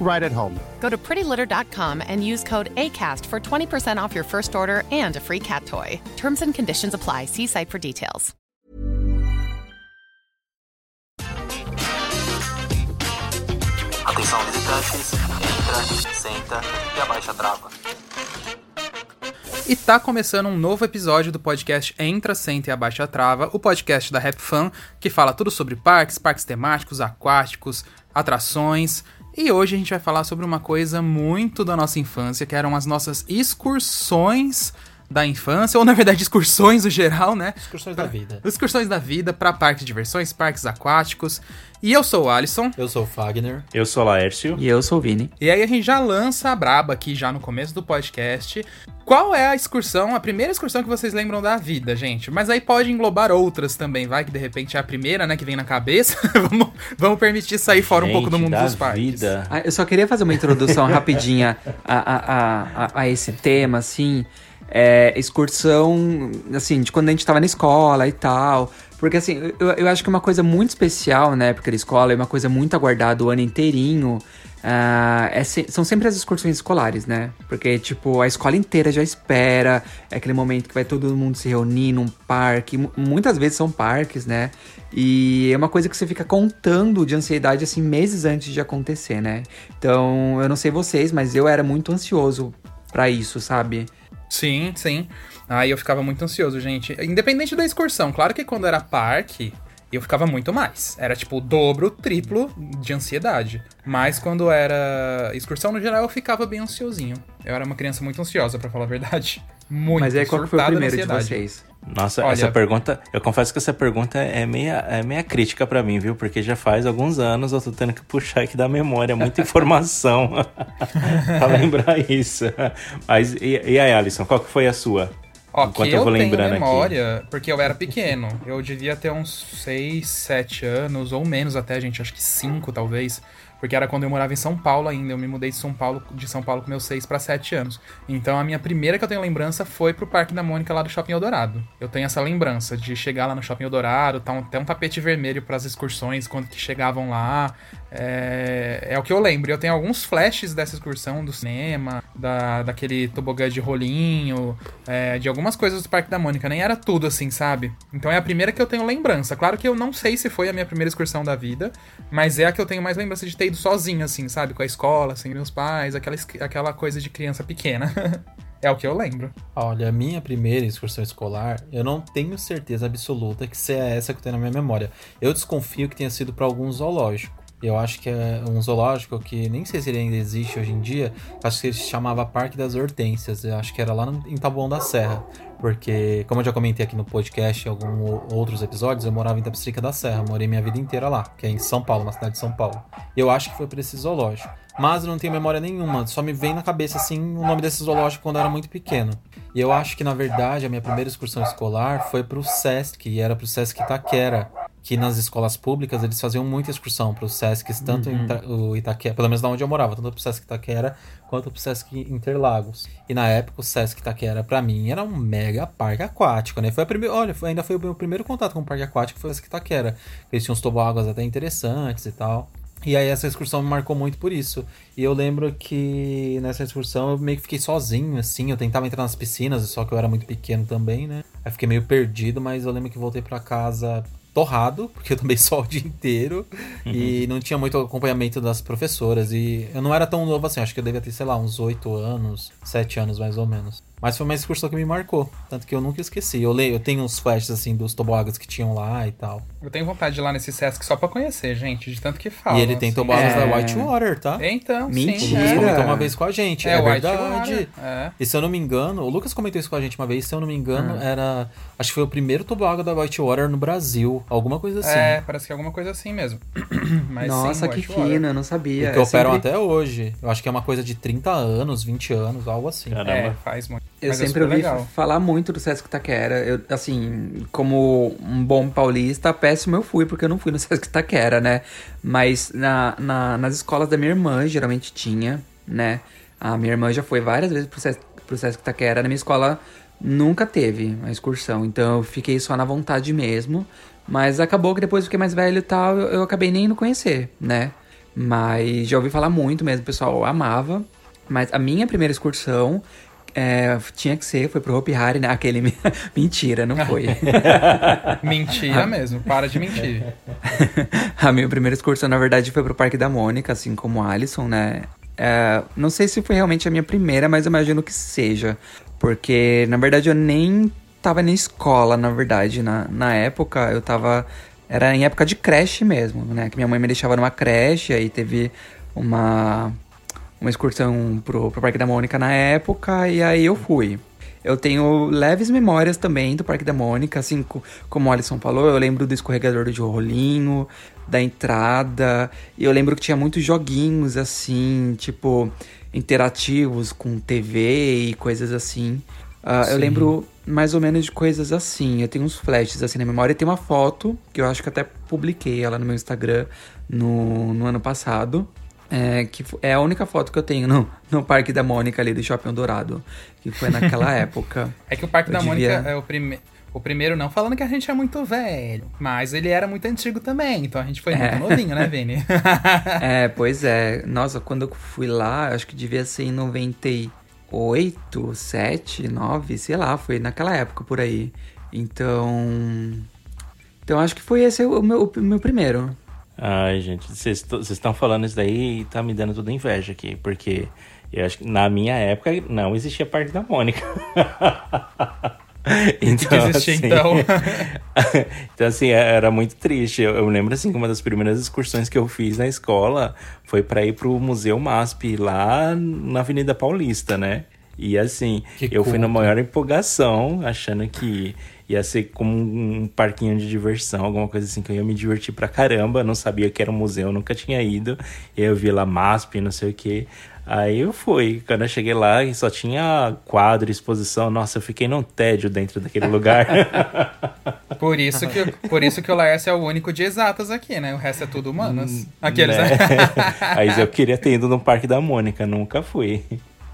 right at home. Go to prettylitter.com and use code ACAST for 20% off your first order and a free cat toy. Terms and conditions apply. See site for details. Atenção visitantes, entra, senta e abaixa a trava. E tá começando um novo episódio do podcast Entra, Senta e Abaixa a Trava, o podcast da Rap Fan, que fala tudo sobre parques, parques temáticos, aquáticos, atrações. E hoje a gente vai falar sobre uma coisa muito da nossa infância, que eram as nossas excursões da infância, ou na verdade excursões no geral, né? Excursões da vida. Excursões da vida para parques de diversões, parques aquáticos. E eu sou o Alisson. Eu sou o Fagner. Eu sou o Laércio. E eu sou o Vini. E aí a gente já lança a braba aqui já no começo do podcast. Qual é a excursão, a primeira excursão que vocês lembram da vida, gente? Mas aí pode englobar outras também, vai que de repente é a primeira, né, que vem na cabeça. vamos, vamos permitir sair fora Gente, um pouco do mundo da dos parques. vida. Ah, Eu só queria fazer uma introdução rapidinha a, a, a, a- a esse tema, assim. É, excursão, assim, de quando a gente tava na escola e tal. Porque, assim, eu, eu acho que uma coisa muito especial na época da escola, é uma coisa muito aguardada o ano inteirinho. ah, é se- são sempre as excursões escolares, né? Porque, tipo, a escola inteira já espera, é aquele momento que vai todo mundo se reunir num parque. mu- Muitas vezes são parques, né? E é uma coisa que você fica contando de ansiedade, assim, meses antes de acontecer, né? Então, eu não sei vocês, mas eu era muito ansioso pra isso, sabe? Sim, sim. Aí eu ficava muito ansioso, gente. Independente da excursão, claro que quando era parque, eu ficava muito mais. Era tipo o dobro, triplo de ansiedade. Mas quando era excursão no geral, eu ficava bem ansiosinho. Eu era uma criança muito ansiosa, pra falar a verdade. Muito mas aí, qual que foi o primeiro de vocês? Nossa, Olha- essa pergunta, eu confesso que essa pergunta é meia, é meia crítica pra mim, viu? Porque já faz alguns anos eu tô tendo que puxar aqui da memória, muita informação pra lembrar isso. Mas e, e aí, Alisson, qual que foi a sua? Ó, Enquanto que eu eu, vou tenho lembrando aqui. memória, porque eu era pequeno. Eu devia ter uns 6, 7 anos, ou menos até, gente, acho que 5 talvez. Porque era quando eu morava em São Paulo ainda. Eu me mudei de São Paulo, de São Paulo com meus 6 para 7 anos. Então a minha primeira que eu tenho lembrança foi pro Parque da Mônica lá do Shopping Eldorado. Eu tenho essa lembrança de chegar lá no Shopping Eldorado, tá um, até um tapete vermelho para as excursões quando que chegavam lá. É, é o que eu lembro. Eu tenho alguns flashes dessa excursão do cinema, da, daquele tobogã de rolinho, é, de algumas coisas do Parque da Mônica. Nem era tudo assim, sabe? Então é a primeira que eu tenho lembrança. Claro que eu não sei se foi a minha primeira excursão da vida, mas é a que eu tenho mais lembrança de ter ido sozinho, assim, sabe? Com a escola, sem meus pais, aquela, aquela coisa de criança pequena. é o que eu lembro. Olha, a minha primeira excursão escolar, eu não tenho certeza absoluta que se é essa que eu tenho na minha memória. Eu desconfio que tenha sido para algum zoológico. Eu acho que é um zoológico que nem sei se ele ainda existe hoje em dia. Acho que ele se chamava Parque das Hortênsias. Eu acho que era lá no- em Taboão da Serra. Porque, como eu já comentei aqui no podcast em alguns outros episódios, eu morava em Tapicerica da Serra. Morei minha vida inteira lá, que é em São Paulo, na cidade de São Paulo. Eu acho que foi para esse zoológico. Mas eu não tenho memória nenhuma. Só me vem na cabeça, assim, o nome desse zoológico quando eu era muito pequeno. E eu acho que, na verdade, a minha primeira excursão escolar foi pro Sesc, e era pro Sesc Itaquera. Que nas escolas públicas eles faziam muita excursão para os Sescs, tanto Uhum. Ita- o Itaquera, pelo menos da onde eu morava, tanto pro Sesc Itaquera quanto pro Sesc Interlagos. E na época o Sesc Itaquera para mim era um mega parque aquático, né? Foi a primeira, olha, foi- ainda foi o meu primeiro contato com o parque aquático, foi o Sesc Itaquera. Eles tinham uns toboáguas até interessantes e tal. E aí essa excursão me marcou muito por isso. E eu lembro que nessa excursão eu meio que fiquei sozinho, assim. Eu tentava entrar nas piscinas, só que eu era muito pequeno também, né? Aí fiquei meio perdido, mas eu lembro que voltei pra casa torrado, porque eu tomei sol o dia inteiro. E não tinha muito acompanhamento das professoras. E eu não era tão novo assim, acho que eu devia ter, sei lá, uns 8 anos, 7 anos mais ou menos. Mas foi uma excursão que me marcou, tanto que eu nunca esqueci. Eu leio, eu tenho uns flashes assim dos toboáguas que tinham lá e tal. Eu tenho vontade de ir lá nesse Sesc só pra conhecer, gente, de tanto que fala. e ele tem assim. toboáguas É. da Whitewater, tá? Então, O sim. Mentira. Lucas É. comentou uma vez com a gente, é, É, verdade. É. E se eu não me engano, o Lucas comentou isso com a gente uma vez, se eu não me engano, Ah. era. Acho que foi o primeiro toboágua da Whitewater no Brasil. Alguma coisa assim. É, parece que é alguma coisa assim mesmo. Mas Nossa, sim, que fino, eu não sabia. E que Eu operam sempre- até hoje. Eu acho que é uma coisa de 30 anos, 20 anos, algo assim. Caramba. É, faz muito. Eu Mas é sempre super ouvi legal. falar muito do Sesc Taquera. Eu, assim, como um bom paulista, péssimo eu fui, porque eu não fui no Sesc Taquera, né? Mas na, na- nas escolas da minha irmã, geralmente tinha, né? A minha irmã já foi várias vezes pro Sesc, pro Sesc Taquera. Na minha escola nunca teve a excursão, então eu fiquei só na vontade mesmo. Mas acabou que depois eu fiquei mais velho e tal, eu, eu acabei nem indo conhecer, né? Mas já ouvi falar muito mesmo, o pessoal amava. Mas a minha primeira excursão é, tinha que ser, foi pro Hopi Hari, né? Aquele. Mentira, não foi. Mentira mesmo, para de mentir. a minha primeira excursão, na verdade, foi pro Parque da Mônica, assim como a Alisson, né? É, não sei se foi realmente a minha primeira, mas eu imagino que seja. Porque, na verdade, eu nem tava na escola, na verdade. Na, na época, eu tava. Era em época de creche mesmo, né? Que minha mãe me deixava numa creche, aí teve uma, uma excursão pro, pro Parque da Mônica na época, e aí eu fui. Eu tenho leves memórias também do Parque da Mônica, assim co- como o Alisson falou, eu lembro do escorregador de rolinho, da entrada, e eu lembro que tinha muitos joguinhos assim, tipo, interativos com TV e coisas assim. Ah, eu lembro mais ou menos de coisas assim. Eu tenho uns flashes assim na memória. E tem uma foto, que eu acho que até publiquei ela no meu Instagram no, no ano passado. É, que é a única foto que eu tenho no, no Parque da Mônica ali do Shopping Dourado. Que foi naquela época. É que o Parque Eu da devia- Mônica é o primeiro. O primeiro não falando que a gente é muito velho, mas ele era muito antigo também, então a gente foi É. muito novinho, né, Vini? É, pois é. Nossa, quando eu fui lá, acho que devia ser em 98, 7, 9, sei lá, foi naquela época por aí. Então. Então acho que foi esse o meu, o meu primeiro. Ai, gente, vocês estão falando isso daí e tá me dando toda inveja aqui, porque eu acho que na minha época não existia Parque da Mônica. que existia, então? então, assim, era muito triste. Eu, eu lembro, assim, que uma das primeiras excursões que eu fiz na escola foi pra ir pro Museu MASP, lá na Avenida Paulista, né? E assim, Que eu fui na culto. maior empolgação, achando que ia ser como um parquinho de diversão, alguma coisa assim, que eu ia me divertir pra caramba. Não sabia que era um museu, nunca tinha ido. Eu vi lá MASP, não sei o que. Aí eu fui. Quando eu cheguei lá, e só tinha quadro, exposição. Nossa, eu fiquei num tédio dentro daquele lugar. Por isso que, por isso que o Laércio é o único de exatas aqui, né? O resto é tudo humanas. Aqueles, Né? né? Aí eu queria ter ido no Parque da Mônica, nunca fui.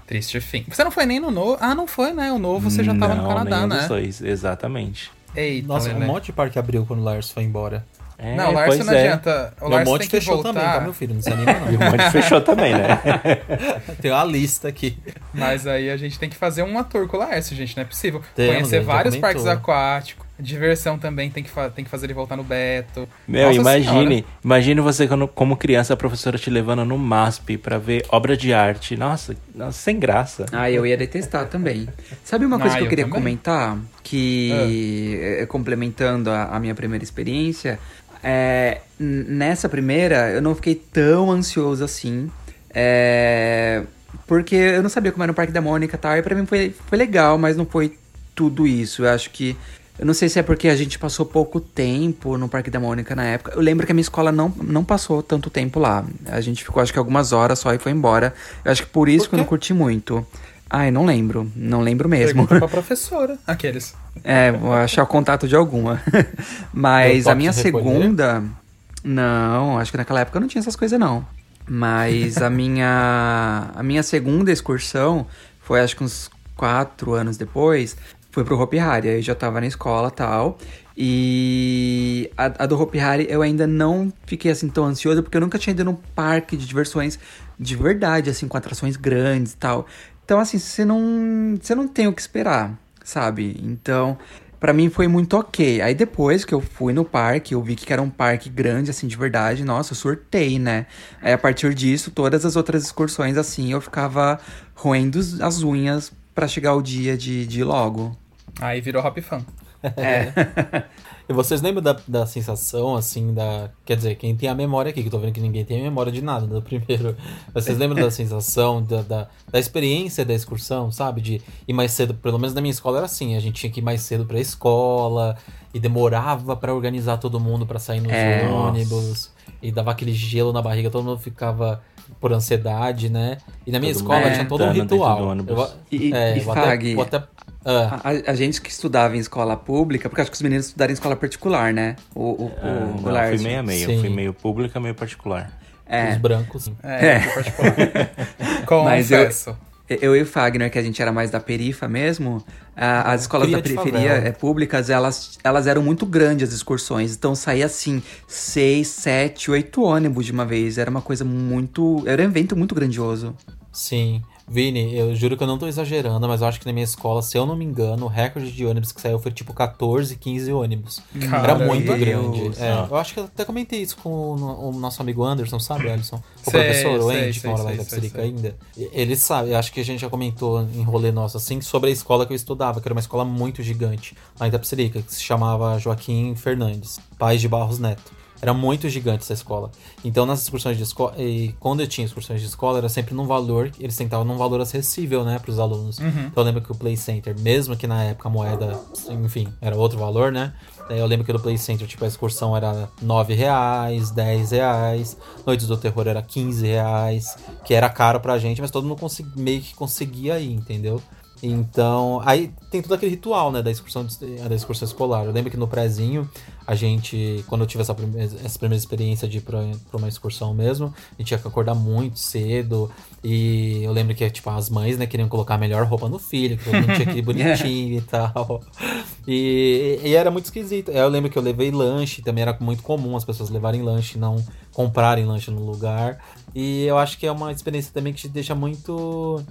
Triste fim. Você não foi nem no novo. Ah, não foi, né? O novo você já tava no Não, Canadá, nenhum né? dos dois, exatamente. Eita, Nossa, um Lelê. monte de parque abriu quando o Lars foi embora. É, Não, o pois não é. adianta. O monte tem que fechou voltar. também, tá, meu filho? Não se anima, E o não. monte fechou também, né? Tem uma lista aqui. Mas aí a gente tem que fazer uma tour com o Laércio, gente. Não é possível. Temos, Conhecer vários parques aquáticos. Diversão também tem que, fa- tem que fazer ele voltar no Beto. Meu, Nossa imagine, Senhora. imagine você quando, como criança, a professora te levando no MASP pra ver obra de arte. Nossa, nossa, sem graça. Ah, eu ia detestar também. Sabe uma coisa Ah, que eu eu queria também. comentar? Que, eh, complementando a, a minha primeira experiência, é, nessa primeira eu não fiquei tão ansioso assim. é, porque eu não sabia como era o Parque da Mônica e tal. E pra mim foi, foi legal, mas não foi tudo isso. Eu acho que. Eu não sei se é porque a gente passou pouco tempo no Parque da Mônica na época. Eu lembro que a minha escola não, não passou tanto tempo lá. A gente ficou, acho que algumas horas só e foi embora. Eu acho que por isso Por que eu não curti muito. Ai, não lembro. Não lembro mesmo. Pergunta pra professora. Aqueles. É, vou achar o contato de alguma. Mas a minha segunda. Não, acho que naquela época não tinha essas coisas, não. Mas a minha. A minha segunda excursão foi acho que uns quatro anos depois. Foi pro Hopi Hari. Aí já tava na escola tal. E a, a do Hopi Hari eu ainda não fiquei assim tão ansioso, porque eu nunca tinha ido num parque de diversões de verdade, assim, com atrações grandes e tal. Então, assim, você não, você não tem o que esperar, sabe? Então, pra mim foi muito ok. Aí depois que eu fui no parque, eu vi que era um parque grande, assim, de verdade. Nossa, eu surtei, né? Aí a partir disso, todas as outras excursões, assim, eu ficava roendo as unhas pra chegar o dia de, de logo. Aí virou Hop Fan. É. E vocês lembram da, da sensação, assim, da. Quer dizer, quem tem a memória aqui, que eu tô vendo que ninguém tem a memória de nada do primeiro. Vocês lembram da sensação, da, da, da experiência da excursão, sabe? De ir mais cedo, pelo menos na minha escola era assim, a gente tinha que ir mais cedo pra escola e demorava pra organizar todo mundo pra sair nos É. ônibus. E dava aquele gelo na barriga, todo mundo ficava por ansiedade, né? E na minha Todo escola tinha todo um ritual. Eu E, é, e Fag, até, ah, a, a gente que estudava em escola pública, porque acho que os meninos estudaram em escola particular, né? O, o, Ah, o, não, o fui Lars. meio a meio. Sim. Fui meio pública, meio particular. É. os brancos. sim. É, É. particular. Mas eu- Confesso. Eu e o Fagner, que a gente era mais da perifa mesmo, a- as escolas cria da periferia é, públicas, elas, elas eram muito grandes as excursões. Então saía assim, seis, sete, oito ônibus de uma vez. Era uma coisa muito. Era um evento muito grandioso. Sim. Vini, eu juro que eu não tô exagerando, mas eu acho que na minha escola, se eu não me engano, o recorde de ônibus que saiu foi tipo 14, 15 ônibus. Era Caramba. muito Deus. grande. É, Ah. eu acho que eu até comentei isso com o, o nosso amigo Anderson, sabe, Alisson? O Sei, professor, o Andy, que mora lá em sei. ainda. Ele sabe, eu acho que a gente já comentou em rolê nosso, assim, sobre a escola que eu estudava, que era uma escola muito gigante, lá em Itapecerica, que se chamava Joaquim Fernandes, Pais de Barros Neto. Era muito gigante essa escola. Então, nas excursões de escola, e quando eu tinha excursões de escola, era sempre num valor, eles tentavam num valor acessível, né, pros alunos. Então, eu lembro que o Play Center, mesmo que na época a moeda, enfim, era outro valor, né? Eu lembro que no Play Center, tipo, a excursão era 9 reais, 10 reais, Noites do Terror era 15 reais, que era caro pra gente, mas todo mundo consegui- meio que conseguia ir, entendeu? Então, aí tem todo aquele ritual, né, da excursão, de- da excursão escolar. Eu lembro que no prézinho, a gente, quando eu tive essa, prime- essa primeira experiência de ir pra, pra uma excursão mesmo, a gente tinha que acordar muito cedo. E eu lembro que, tipo, as mães, né, queriam colocar a melhor roupa no filho, que todo mundo tinha que ir bonitinho e tal. E, e era muito esquisito. Eu lembro que eu levei lanche, também era muito comum as pessoas levarem lanche e não comprarem lanche no lugar. E eu acho que é uma experiência também que te deixa muito.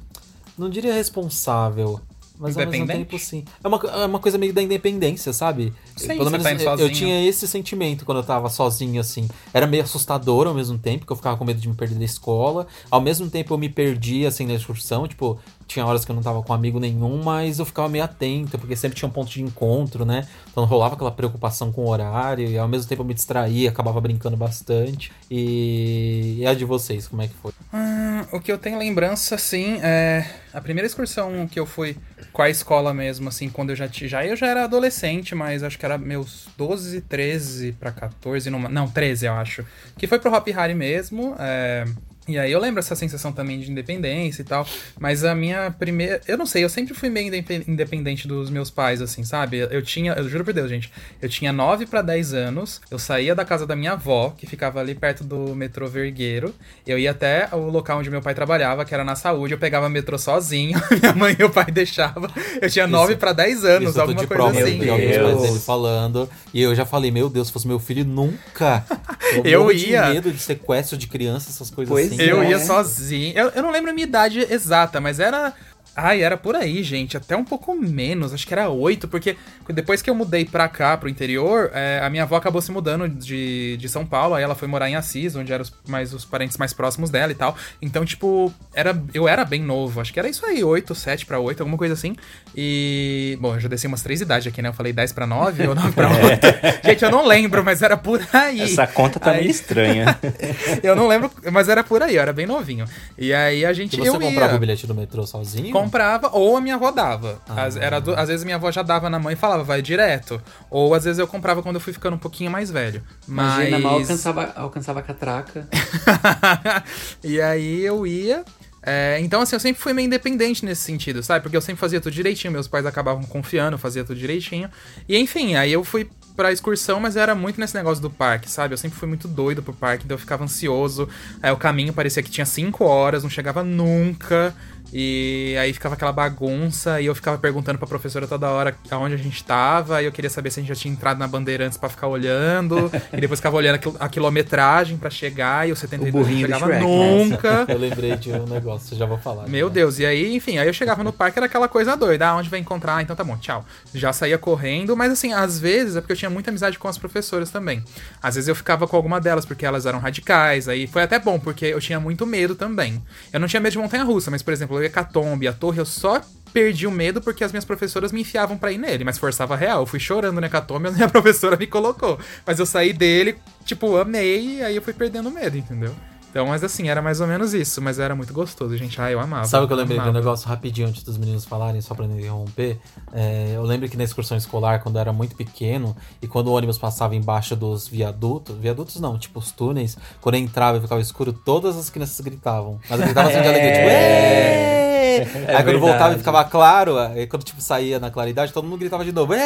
Não diria responsável. Mas ao mesmo tempo, sim. É uma, é uma coisa meio da independência, sabe? Sim, Pelo menos tá eu, eu tinha esse sentimento quando eu tava sozinho, assim. Era meio assustador ao mesmo tempo, porque eu ficava com medo de me perder da escola. Ao mesmo tempo eu me perdi, assim, na excursão. Tipo, tinha horas que eu não tava com amigo nenhum, mas eu ficava meio atento, porque sempre tinha um ponto de encontro, né? Então rolava aquela preocupação com o horário, e ao mesmo tempo eu me distraía, acabava brincando bastante. E, e a de vocês, como é que foi? Hum, o que eu tenho lembrança, assim, é. A primeira excursão que eu fui com a escola mesmo, assim, quando eu já tinha. Já eu já era adolescente, mas acho que era meus 12, 13 pra 14, numa, não, 13 eu acho. Que foi pro Hop Hari mesmo. é, E aí eu lembro essa sensação também de independência e tal. Mas a minha primeira. Eu não sei, eu sempre fui meio indepe- independente dos meus pais, assim, sabe? Eu tinha. Eu juro por Deus, gente. Eu tinha 9 pra 10 anos. Eu saía da casa da minha avó, que ficava ali perto do metrô Vergueiro. Eu ia até o local onde meu pai trabalhava, que era na saúde. Eu pegava metrô sozinho. minha mãe e meu pai deixavam. Eu tinha 9 pra 10 anos, Isso eu alguma de coisa prova, assim. eu vi pais dele falando. E eu já falei, meu Deus, se fosse meu filho, nunca. Eu morro ia. de medo de sequestro de criança, essas coisas Pois assim. Eu É. ia sozinho. Eu, eu não lembro a minha idade exata, mas era. Ai, era por aí, gente. Até um pouco menos. Acho que era oito, porque depois que eu mudei pra cá, pro interior, é, a minha avó acabou se mudando de, de São Paulo. Aí ela foi morar em Assis, onde eram os, mais, os parentes mais próximos dela e tal. Então, tipo, era, eu era bem novo. Acho que era isso aí, oito, sete pra oito, alguma coisa assim. E. Bom, eu já desci umas três idades aqui, né? Eu falei 10 pra 9 ou 9 pra 8. Gente, eu não lembro, mas era por aí. Essa conta tá Aí- meio estranha. Eu não lembro, mas era por aí, eu era bem novinho. E aí a E gente. você eu comprava ia, o bilhete do metrô sozinho? Comprava, ou a minha avó dava. Ah. Às, era do- às vezes minha avó já dava na mãe e falava, vai direto. Ou às vezes eu comprava quando eu fui ficando um pouquinho mais velho. Mas. Imagina, mal alcançava, alcançava a catraca. e aí eu ia. É, então, assim, eu sempre fui meio independente nesse sentido, sabe? Porque eu sempre fazia tudo direitinho, meus pais acabavam confiando, fazia tudo direitinho. E enfim, aí eu fui pra excursão, mas era muito nesse negócio do parque, sabe? Eu sempre fui muito doido pro parque, então eu ficava ansioso. Aí o caminho parecia que tinha cinco horas, não chegava nunca. E aí ficava aquela bagunça e eu ficava perguntando pra professora toda hora aonde a gente tava. E eu queria saber se a gente já tinha entrado na Bandeirantes para ficar olhando. e depois ficava olhando a quilometragem para chegar e o 72 o não chegava Shrek, nunca. Eu lembrei de um negócio, já vou falar. Meu Deus, e aí, enfim, aí eu chegava no parque, era aquela coisa doida. Ah, onde vai encontrar? Ah, então tá bom, tchau. Já saía correndo, mas assim, às vezes é porque eu tinha muita amizade com as professoras também. Às vezes eu ficava com alguma delas porque elas eram radicais. Aí foi até bom, porque eu tinha muito medo também. Eu não tinha medo de montanha russa, mas por exemplo, ia Hecatombe, a torre, eu só perdi o medo porque as minhas professoras me enfiavam para ir nele, mas forçava real. Eu fui chorando no Hecatombe e a minha professora me colocou. Mas eu saí dele, tipo, amei, e aí eu fui perdendo o medo, entendeu? Então, mas assim, era mais ou menos isso, mas era muito gostoso, gente. Ah, eu amava. Sabe o que eu lembrei de um negócio rapidinho antes dos meninos falarem, só pra não interromper? É, eu lembro que na excursão escolar, quando eu era muito pequeno, e quando o ônibus passava embaixo dos viadutos, viadutos não, tipo os túneis, quando eu entrava e ficava escuro, todas as crianças gritavam. Mas gritavam assim de alegria, tipo, Êêê! É aí verdade. quando voltava e ficava claro, aí quando tipo saía na claridade, todo mundo gritava de novo.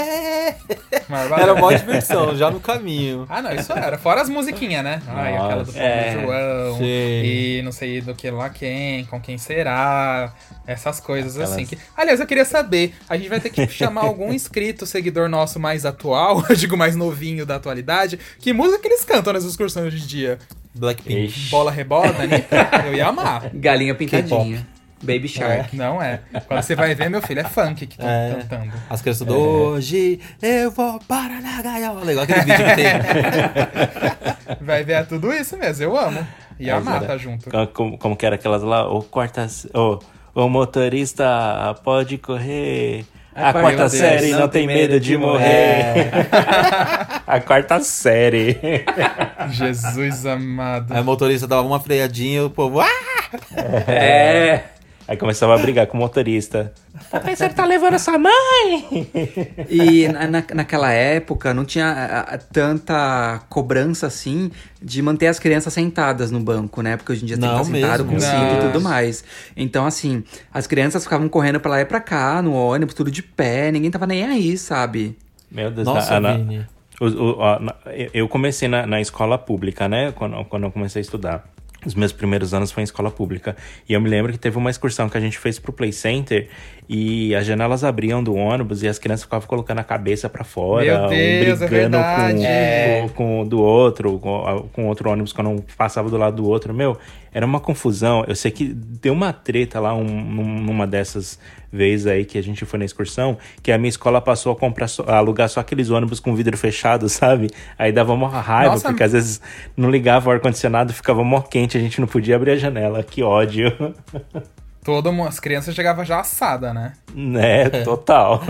Era uma diversão, já no caminho. Ah, não, isso era. Fora as musiquinhas, né? Ai, aquela do é, João. Sim. E não sei do que lá quem, com quem será. Essas coisas Aquelas... assim. Que... Aliás, eu queria saber, a gente vai ter que chamar algum inscrito, seguidor nosso mais atual, eu digo mais novinho da atualidade. Que música que eles cantam nas excursões hoje em dia? Blackpink. Ixi. Bola rebola, Anitta? Eu ia amar. Galinha pintadinha. Baby Shark. É, não é. Quando você vai ver, meu filho, é funk que tá é. cantando. As crianças do é. hoje eu vou para na gaiola. Igual aquele vídeo que tem. vai ver é tudo isso mesmo, eu amo. E a mata tá junto. Como, como que era aquelas lá? O quarta. O, o motorista pode correr. A, a quarta Deus, série não, não tem medo de, de morrer. É. a quarta série. Jesus amado. Aí o motorista dava uma freadinha e o povo. Ah! É. Aí começava a brigar com o motorista. Papai, você tá levando sua mãe? E na, naquela época não tinha a, a, tanta cobrança assim de manter as crianças sentadas no banco, né? Porque hoje em dia não, tem que estar sentado com cinto e tudo mais. Então, assim, as crianças ficavam correndo pra lá e pra cá, no ônibus, tudo de pé, ninguém tava nem aí, sabe? Meu Deus, Nossa, Ana, eu comecei na, na escola pública, né? Quando, quando eu comecei a estudar. Os meus primeiros anos foi em escola pública. E eu me lembro que teve uma excursão que a gente fez pro Play Center e as janelas abriam do ônibus e as crianças ficavam colocando a cabeça para fora, Meu Deus, um brigando é com, é. com, do outro, com, com outro ônibus quando um passava do lado do outro. Meu, era uma confusão. Eu sei que deu uma treta lá um, numa dessas vezes aí que a gente foi na excursão, que a minha escola passou a comprar a alugar só aqueles ônibus com vidro fechado, sabe? Aí dava uma raiva, Nossa, porque às vezes não ligava o ar-condicionado, ficava mó quente, a gente não podia abrir a janela. Que ódio. Todo as crianças chegavam já assada, né? Né, total.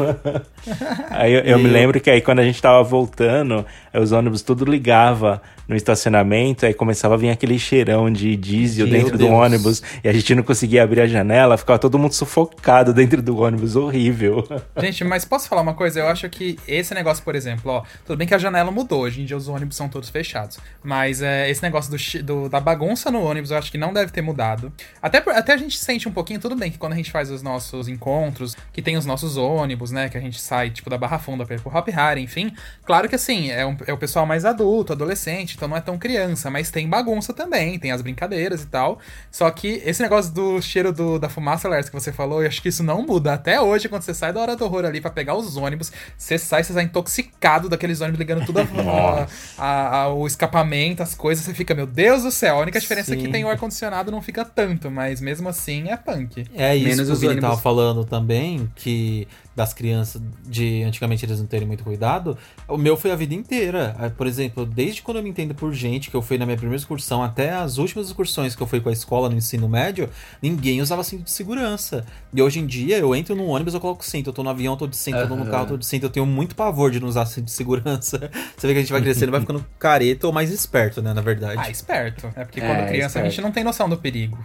aí eu, eu me lembro que aí quando a gente tava voltando, os ônibus tudo ligava no estacionamento, aí começava a vir aquele cheirão de diesel Meu dentro Deus. do ônibus, e a gente não conseguia abrir a janela, ficava todo mundo sufocado dentro do ônibus, horrível. Gente, mas posso falar uma coisa? Eu acho que esse negócio, por exemplo, ó, tudo bem que a janela mudou, hoje em dia os ônibus são todos fechados, mas é, esse negócio do, do, da bagunça no ônibus eu acho que não deve ter mudado. Até, até a gente sente um pouquinho, tudo bem que quando a gente faz os nossos encontros, que tem os nossos ônibus, né, que a gente sai, tipo, da Barra Funda pra ir pro Hop Hari, enfim, claro que assim, é, um, é o pessoal mais adulto, adolescente, então não é tão criança, mas tem bagunça também, tem as brincadeiras e tal. Só que esse negócio do cheiro do, da fumaça, Lars, que você falou, eu acho que isso não muda. Até hoje, quando você sai da hora do horror ali para pegar os ônibus, você sai, você sai intoxicado daqueles ônibus ligando tudo a, a, a, o escapamento, as coisas, você fica, meu Deus do céu. A única diferença Sim. é que tem o ar-condicionado, não fica tanto, mas mesmo assim é punk. É isso Menos que o Vini tava falando também, que das crianças de antigamente eles não terem muito cuidado, o meu foi a vida inteira. É, por exemplo, desde quando eu me entendo por gente, que eu fui na minha primeira excursão até as últimas excursões que eu fui com a escola no ensino médio, ninguém usava cinto de segurança. E hoje em dia eu entro no ônibus, eu coloco cinto, eu tô no avião, tô de cinto, uhum. eu tô no carro, tô de cinto. Eu tenho muito pavor de não usar cinto de segurança. Você vê que a gente vai crescendo, vai ficando careta ou mais esperto, né, na verdade. Ah, esperto. É porque quando é, criança esperto. a gente não tem noção do perigo.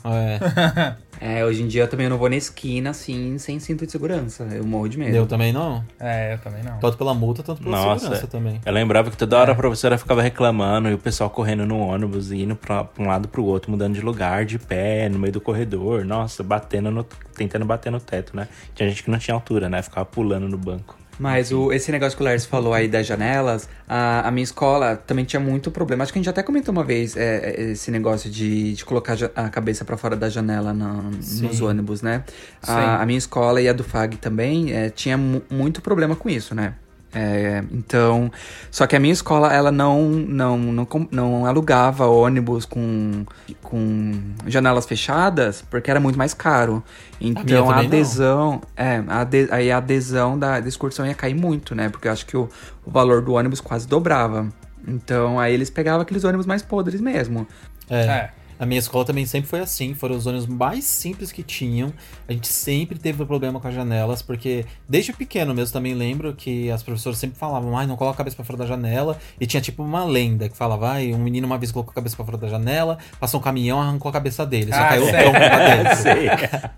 É. é, hoje em dia eu também não vou na esquina assim, sem cinto de segurança. Eu morro de de medo. Eu também não. É, eu também não. Tanto pela multa, tanto pela Nossa, segurança também. Eu lembrava que toda hora a professora ficava reclamando e o pessoal correndo no ônibus e indo pra, pra um lado pro outro, mudando de lugar, de pé, no meio do corredor. Nossa, batendo no, tentando bater no teto, né? Tinha gente que não tinha altura, né? Ficava pulando no banco. Mas o, esse negócio que o Lars falou aí das janelas, a, a minha escola também tinha muito problema. Acho que a gente até comentou uma vez é, é, esse negócio de, de colocar a cabeça pra fora da janela na- nos ônibus, né? A, a minha escola e a do FAG também é, tinha mu- muito problema com isso, né? É, então, só que a minha escola ela não não, não, não alugava ônibus com, com janelas fechadas porque era muito mais caro. Então a, não. adesão, é, a ade- aí a adesão da, da excursão ia cair muito, né? Porque eu acho que o, o valor do ônibus quase dobrava. Então aí eles pegavam aqueles ônibus mais podres mesmo. É. É. A minha escola também sempre foi assim, foram os ônibus mais simples que tinham. A gente sempre teve problema com as janelas, porque desde pequeno mesmo também lembro que as professoras sempre falavam, ai, não coloca a cabeça pra fora da janela. E tinha tipo uma lenda que falava, ai, um menino uma vez colocou a cabeça pra fora da janela, passou um caminhão, arrancou a cabeça dele. Só Ah, caiu o tronco pra dentro.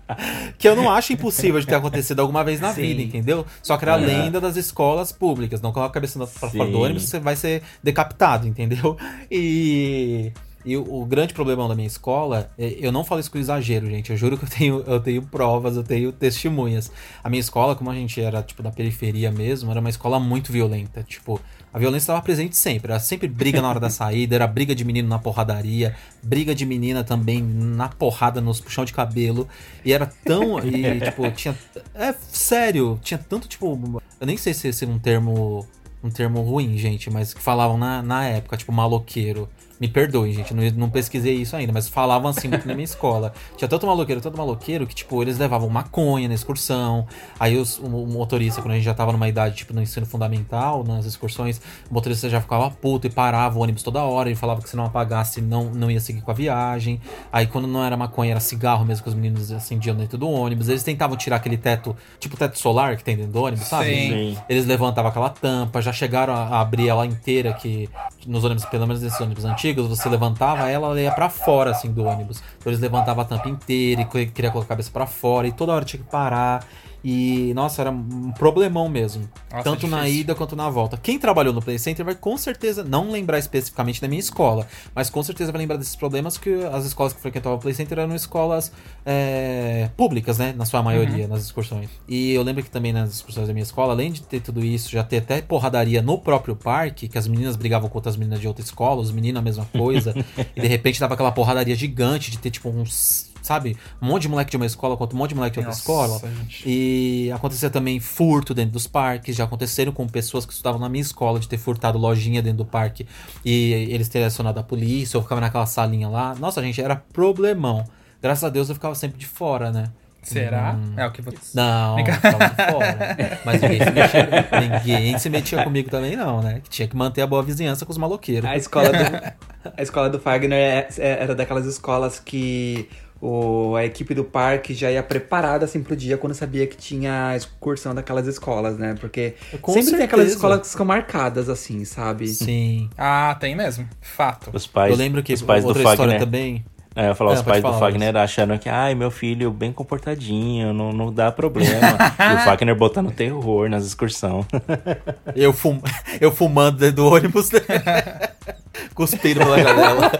Que eu não acho impossível de ter acontecido alguma vez na Sim. vida, entendeu? Só que era a É. lenda das escolas públicas. Não coloca a cabeça pra fora do ônibus, você vai ser decapitado, entendeu? E. E o, o grande problema da minha escola, é- eu não falo isso com exagero, gente. Eu juro que eu tenho, eu tenho provas, eu tenho testemunhas. A minha escola, como a gente era, tipo, da periferia mesmo, era uma escola muito violenta. Tipo, a violência estava presente sempre. Era sempre briga na hora da saída, era briga de menino na porradaria, briga de menina também na porrada, nos puxão de cabelo. E era tão. E, tipo, tinha. É sério, tinha tanto, tipo. Eu nem sei se esse é um termo. Um termo ruim, gente, mas que falavam na, na época, tipo, maloqueiro. Me perdoem, gente, não, não pesquisei isso ainda, mas falavam assim muito na minha escola. Tinha tanto maloqueiro, tanto maloqueiro, que, tipo, eles levavam maconha na excursão. Aí os, o, o motorista, quando a gente já tava numa idade, tipo, no ensino fundamental, nas excursões, o motorista já ficava puto e parava o ônibus toda hora. Ele falava que se não apagasse, não, não ia seguir com a viagem. Aí quando não era maconha, era cigarro mesmo que os meninos acendiam dentro do ônibus. Eles tentavam tirar aquele teto, tipo teto solar que tem dentro do ônibus, sabe? Sim. Eles levantavam aquela tampa, já chegaram a abrir ela inteira, que nos ônibus, pelo menos nesses ônibus antigos, você levantava ela, ela ia pra fora, assim, do ônibus. Então eles levantavam a tampa inteira e que- queria colocar a cabeça pra fora, e toda hora tinha que parar. E, nossa, era um problemão mesmo. Nossa, tanto na difícil. ida quanto na volta. Quem trabalhou no Play Center vai com certeza não lembrar especificamente da minha escola, mas com certeza vai lembrar desses problemas que as escolas que frequentavam o Play Center eram escolas é, públicas, né? Na sua maioria, nas excursões. E eu lembro que também nas excursões da minha escola, além de ter tudo isso, já ter até porradaria no próprio parque, que as meninas brigavam com outras meninas de outra escola, os meninos a mesma coisa, e de repente dava aquela porradaria gigante de ter tipo uns. Sabe? Um monte de moleque de uma escola contra um monte de moleque de outra Nossa, escola. gente. E acontecia também furto dentro dos parques. Já aconteceram com pessoas que estudavam na minha escola de ter furtado lojinha dentro do parque e eles terem acionado a polícia ou ficava naquela salinha lá. Nossa, gente, era problemão. Graças a Deus eu ficava sempre de fora, né? Será? É o que você. Não, eu ficava de fora. Mas ninguém se, metia, ninguém se metia comigo também, não, né? Que tinha que manter a boa vizinhança com os maloqueiros. A escola do, a escola do Fagner é- é- era daquelas escolas que o, a equipe do parque já ia preparada assim pro dia quando sabia que tinha a excursão daquelas escolas, né? Porque Com sempre tem aquelas certeza. escolas que ficam marcadas assim, sabe? Sim. Ah, tem mesmo. Fato. Os pais, eu lembro que os pais do outra história Fagner. também. É, eu ia falar, É, os pais do Fagner achando que, ai, meu filho bem comportadinho, não, não dá problema. e o Fagner botando terror nas excursões. Eu, fum... eu fumando dentro do ônibus, né? Cuspindo pela janela.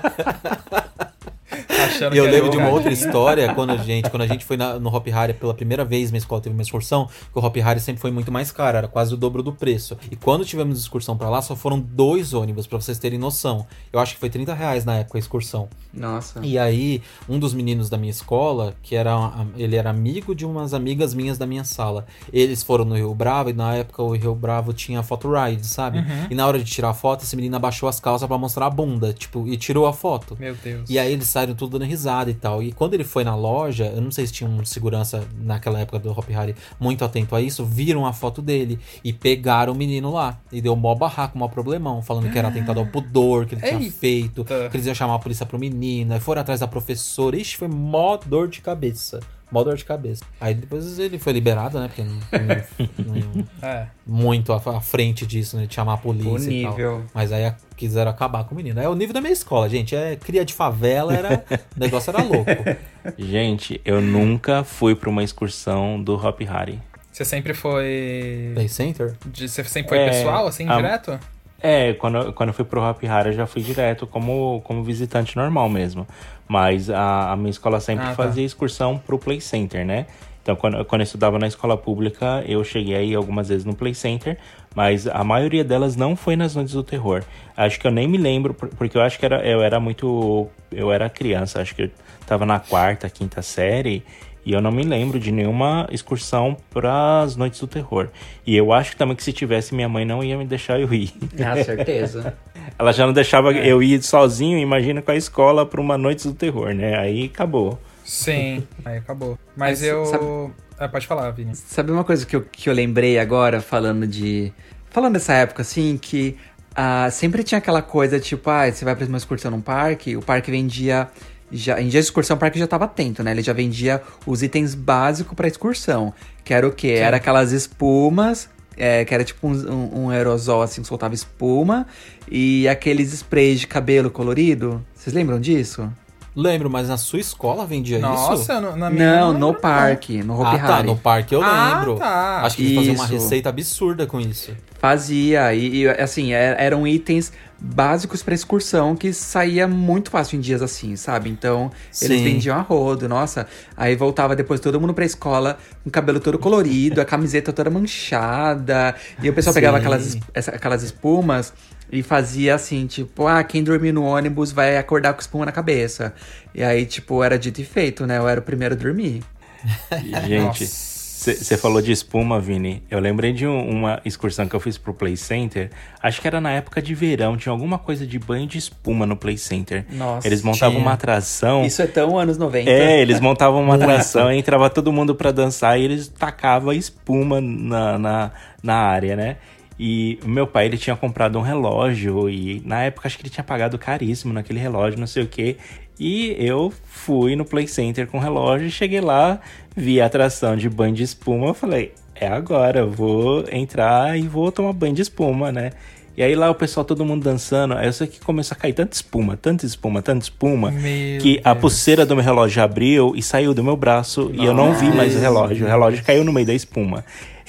Achando E eu que lembro de uma outra história, quando a gente, quando a gente foi na- no Hop Harry pela primeira vez, minha escola teve uma excursão, que o Hop Harry sempre foi muito mais caro, era quase o dobro do preço. E quando tivemos excursão pra lá, só foram dois ônibus, pra vocês terem noção. Eu acho que foi 30 reais na época a excursão. Nossa. E aí, um dos meninos da minha escola, que era ele era amigo de umas amigas minhas da minha sala. Eles foram no Rio Bravo e na época o Rio Bravo tinha photo ride, sabe? Uhum. E na hora de tirar a foto, esse menino abaixou as calças pra mostrar a bunda, tipo, e tirou a foto. Meu Deus. E aí eles saíram tudo dando risada e tal. E quando ele foi na loja, eu não sei se tinha um segurança naquela época do Hop Harry muito atento a isso, viram a foto dele e pegaram o menino lá. E deu mó barraco, mó problemão, falando que era atentado ao pudor, que ele tinha feito, que eles iam chamar a polícia pro menino, aí foram atrás da professora. Ixi, foi mó dor de cabeça. Mó dor de cabeça. Aí depois ele foi liberado, né? Porque não, não, não- É. muito à, frente disso, né? De chamar a polícia O e tal. Mas aí a- quiseram acabar com o menino. É o nível da minha escola, gente. É cria de favela, era, o negócio era louco. Gente, eu nunca fui pra uma excursão do Hop Harry. Você sempre foi. Play Center? de- Você sempre foi É, pessoal, assim, a- direto? É, quando, quando eu fui pro Hop Hari, eu já fui direto como, como visitante normal mesmo. Mas a, a minha escola sempre Ah, tá. fazia excursão pro Play Center, né? Então, quando, quando eu estudava na escola pública, eu cheguei aí algumas vezes no Play Center, mas a maioria delas não foi nas Noites do Terror. Acho que eu nem me lembro, por- porque eu acho que era, eu era muito. Eu era criança, acho que eu tava na quarta, quinta série. E eu não me lembro de nenhuma excursão para as Noites do Terror. E eu acho também que se tivesse, minha mãe não ia me deixar eu ir. Ah, certeza. Ela já não deixava É. eu ir sozinho, imagina com a escola para uma Noite do Terror, né? Aí acabou. Sim. Aí acabou. Mas Mas, eu. sabe- Ah, pode falar, Vini. Sabe uma coisa que eu, que eu lembrei agora, falando de. Falando dessa época, assim, que ah, sempre tinha aquela coisa, tipo, ah, você vai pra uma excursão num parque, o parque vendia. Já, em dia de excursão, o parque já tava atento, né? Ele já vendia os itens básicos pra excursão. Que era o quê? Era aquelas espumas, é, que era tipo um, um, um aerosol, assim, que soltava espuma. E aqueles sprays de cabelo colorido. Vocês lembram disso? Lembro, mas na sua escola vendia isso? Nossa, no- na minha. Não, eu no parque, no Hopi Ah, tá, Hari. no parque eu Ah, lembro. tá. Acho que eles faziam uma Isso. receita absurda com isso. Fazia, e, e, assim, é- eram itens básicos pra excursão que saía muito fácil em dias assim, sabe? Então, eles Sim. vendiam a rodo, nossa. Aí voltava depois todo mundo pra escola com o cabelo todo colorido, a camiseta toda manchada. E o pessoal pegava Sim. aquelas, es- essa- aquelas espumas e fazia assim, tipo, ah, quem dormir no ônibus vai acordar com espuma na cabeça. E aí, tipo, era dito e feito, né? Eu era o primeiro a dormir. Gente, você falou de espuma, Vini. Eu lembrei de um- uma excursão que eu fiz pro Play Center. Acho que era na época de verão, tinha alguma coisa de banho de espuma no Play Center. Nossa, Eles montavam tinha. uma atração. Isso é tão anos 90. É, eles montavam uma atração, entrava todo mundo pra dançar e eles tacavam espuma na, na, na área, né? E o meu pai, ele tinha comprado um relógio e na época acho que ele tinha pagado caríssimo naquele relógio, não sei o quê. E eu fui no Play Center com o relógio cheguei lá, vi a atração de banho de espuma, falei, é agora, vou entrar e vou tomar banho de espuma, né? E aí lá o pessoal, todo mundo dançando, aí eu sei que começou a cair tanta espuma, tanta espuma, tanta espuma, Meu que a Deus. pulseira do meu relógio abriu e saiu do meu braço e eu não vi mais o relógio. O relógio caiu no meio da espuma.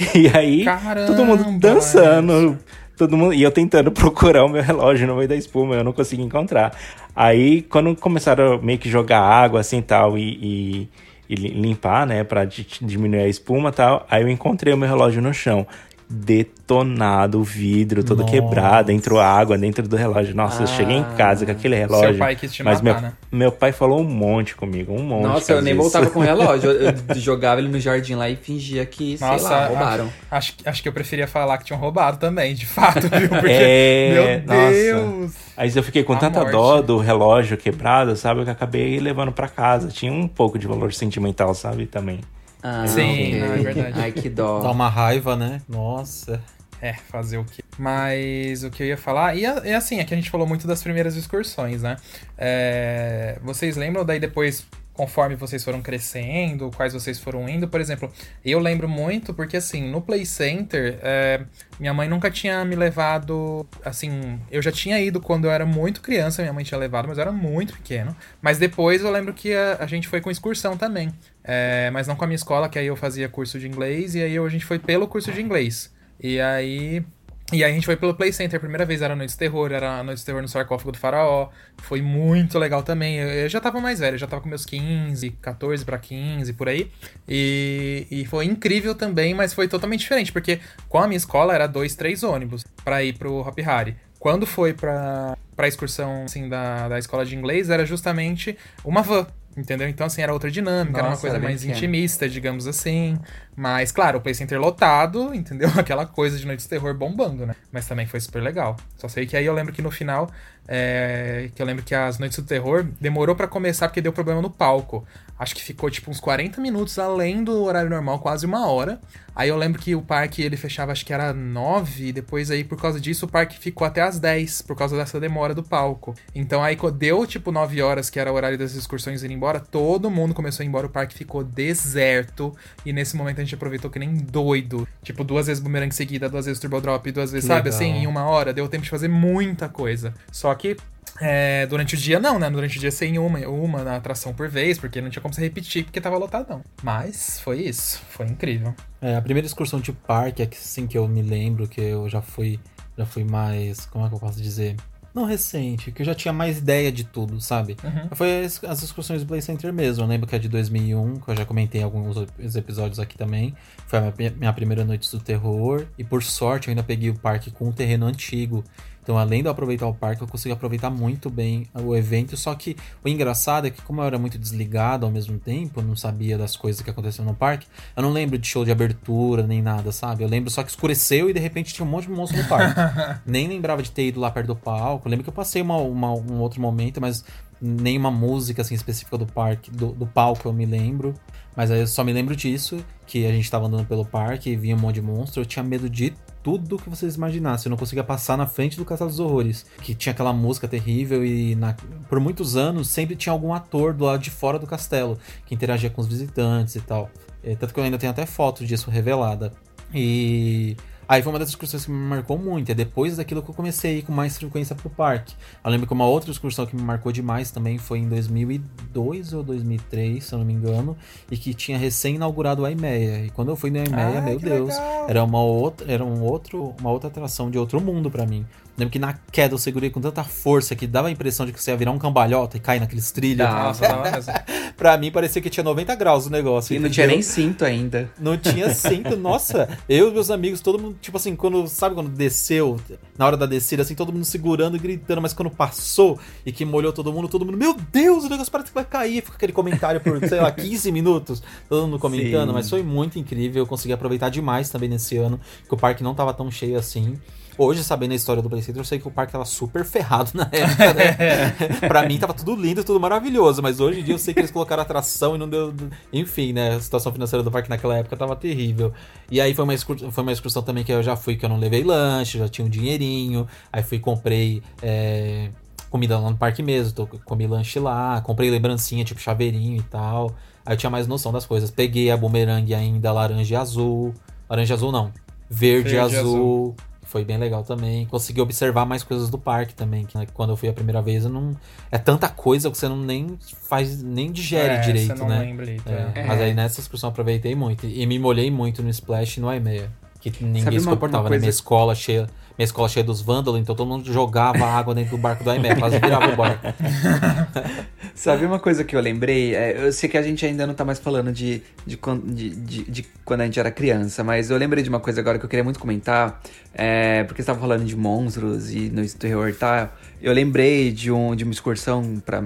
E aí, todo mundo Caramba, dançando. Todo mundo, e eu tentando procurar o meu relógio no meio da espuma, eu não consegui encontrar. Aí, quando começaram a meio que jogar água assim e tal, e, e, e li- limpar, né, pra di- diminuir a espuma e tal, aí eu encontrei o meu relógio no chão. Detonado, o vidro todo Nossa. quebrado, entrou água dentro do relógio. Nossa, eu cheguei em casa com aquele relógio. Seu pai quis te mas matar, meu, né? meu pai falou um monte comigo, um monte. Nossa, eu nem vezes. voltava com o relógio. Eu, eu jogava ele no jardim lá e fingia que, sei Nossa, lá, roubaram. Acho, acho que eu preferia falar que tinham roubado também, de fato, viu? Porque, É, meu nossa. Deus! Aí eu fiquei com A tanta morte. dó do relógio quebrado, sabe? Que eu acabei levando pra casa. Tinha um pouco de valor sentimental, sabe? Também. Ah, Sim, ok. não, é verdade. Ai, que dó. Dá uma raiva, né? Nossa. É, fazer o quê? Mas o que eu ia falar. E, e assim, aqui a gente falou muito das primeiras excursões, né? É, vocês lembram daí depois, conforme vocês foram crescendo, quais vocês foram indo? Por exemplo, eu lembro muito porque assim, no Play Center, é, minha mãe nunca tinha me levado. Assim, eu já tinha ido quando eu era muito criança, minha mãe tinha levado, mas eu era muito pequeno. Mas depois eu lembro que a, a gente foi com excursão também. É, mas não com a minha escola, que aí eu fazia curso de inglês, e aí a gente foi pelo curso de inglês. E aí. E aí a gente foi pelo Play Center, a primeira vez era Noite de Terror, era Noite de Terror no sarcófago do faraó. Foi muito legal também. Eu, eu já tava mais velho, já tava com meus 15, 14 pra 15, por aí. E, e foi incrível também, mas foi totalmente diferente, porque com a minha escola era dois, três ônibus pra ir pro Hop Hari. Quando foi pra, pra excursão, assim, da, da escola de inglês, era justamente uma van. Entendeu? Então, assim, era outra dinâmica, era uma Nossa, coisa era mais pequeno. intimista, digamos assim. Mas, claro, o Play Center lotado, entendeu? Aquela coisa de Noite de Terror bombando, né? Mas também foi super legal. Só sei que aí eu lembro que no final, é, que eu lembro que as Noites do Terror demorou pra começar porque deu problema no palco. Acho que ficou tipo uns 40 minutos além do horário normal, quase uma hora. Aí eu lembro que o parque ele fechava, acho que era 9, e depois aí por causa disso o parque ficou até às 10, por causa dessa demora do palco. Então aí deu tipo 9 horas, que era o horário das excursões irem embora, todo mundo começou a ir embora, o parque ficou deserto. E nesse momento a gente aproveitou que nem doido. Tipo, duas vezes boomerang seguida, duas vezes turbo drop, duas vezes, Que sabe, legal. assim, em uma hora. Deu tempo de fazer muita coisa. Só que é, durante o dia não, né? Durante o dia sem uma, uma na atração por vez, porque não tinha como você repetir, porque tava lotado não. Mas foi isso, foi incrível. É, a primeira excursão de parque, é que eu me lembro, que eu já fui, já fui mais, como é que eu posso dizer? Não recente, que eu já tinha mais ideia de tudo, sabe? Foi as, as excursões do Play Center mesmo. Eu lembro que é de 2001, que eu já comentei em alguns os episódios aqui também. Foi a minha, minha primeira noite do terror. E por sorte eu ainda peguei o parque com um terreno antigo. Então, além de eu aproveitar o parque, eu consegui aproveitar muito bem o evento. Só que o engraçado é que, como eu era muito desligado ao mesmo tempo, eu não sabia das coisas que aconteciam no parque, eu não lembro de show de abertura nem nada, sabe? Eu lembro só que escureceu e de repente tinha um monte de monstro no parque. nem lembrava de ter ido lá perto do palco. Eu lembro que eu passei uma, uma- um outro momento, mas nenhuma música assim específica do parque, do, do palco eu me lembro. Mas aí eu só me lembro disso, que a gente tava andando pelo parque e vinha um monte de monstro. Eu tinha medo de tudo que vocês imaginassem. Eu não conseguia passar na frente do Castelo dos Horrores. Que tinha aquela música terrível e na- por muitos anos sempre tinha algum ator do lado de fora do castelo que interagia com os visitantes e tal. É, tanto que eu ainda tenho até foto disso revelada. E aí foi uma das excursões que me marcou muito. É depois daquilo que eu comecei a ir com mais frequência pro parque. Eu lembro que uma outra excursão que me marcou demais também foi em 2002 ou 2003, se eu não me engano, e que tinha recém-inaugurado a IMEA. E quando eu fui na IMEA, Ai, meu Deus, legal. Era uma outra, era um outro, uma outra atração de outro mundo pra mim. Lembro que na queda eu segurei com tanta força que dava a impressão de que você ia virar um cambalhota e cair naqueles trilhos. Nossa, mesmo. pra mim parecia que tinha 90 graus o negócio. E não tinha entendeu? nem cinto ainda. Não tinha cinto, nossa. Eu e meus amigos, todo mundo, tipo assim, quando. Sabe quando desceu, na hora da descida, assim, todo mundo segurando e gritando, mas quando passou e que molhou todo mundo, todo mundo, meu Deus, o negócio parece que vai cair. Fica aquele comentário por, sei lá, 15 minutos, todo mundo comentando, Sim. mas foi muito incrível. Eu consegui aproveitar demais também nesse ano, que o parque não tava tão cheio assim. Hoje, sabendo a história do Play Center, eu sei que o parque tava super ferrado na época, né? pra mim tava tudo lindo, tudo maravilhoso, mas hoje em dia eu sei que eles colocaram atração e não deu. Enfim, né? A situação financeira do parque naquela época tava terrível. E aí foi uma, excur- foi uma excursão também que eu já fui, que eu não levei lanche, já tinha um dinheirinho. Aí fui e comprei. é, Comida lá no parque mesmo, tô- comi lanche lá, comprei lembrancinha, tipo chaveirinho e tal. Aí eu tinha mais noção das coisas. Peguei a bumerangue ainda laranja e azul. Laranja e azul não. Verde, e Verde e azul. Foi bem legal também. Consegui observar mais coisas do parque também. Que né, quando eu fui a primeira vez, eu não. É tanta coisa que você não nem faz, nem digere É, direito, você não né? lembra direito, É, é. Mas aí nessa excursão eu aproveitei muito. E me molhei muito no Splash e no IMEA. Que ninguém Sabe se comportava, uma né? coisa- Minha escola cheia. Minha escola cheia dos vândalos, então todo mundo jogava água dentro do barco do IMEA, quase virava o barco. Sabe uma coisa que eu lembrei? É, eu sei que a gente ainda não tá mais falando de, de, de, de- de quando a gente era criança, mas eu lembrei de uma coisa agora que eu queria muito comentar. É, porque você tava falando de monstros e no terror e tal. Eu lembrei de, um, de uma excursão pra.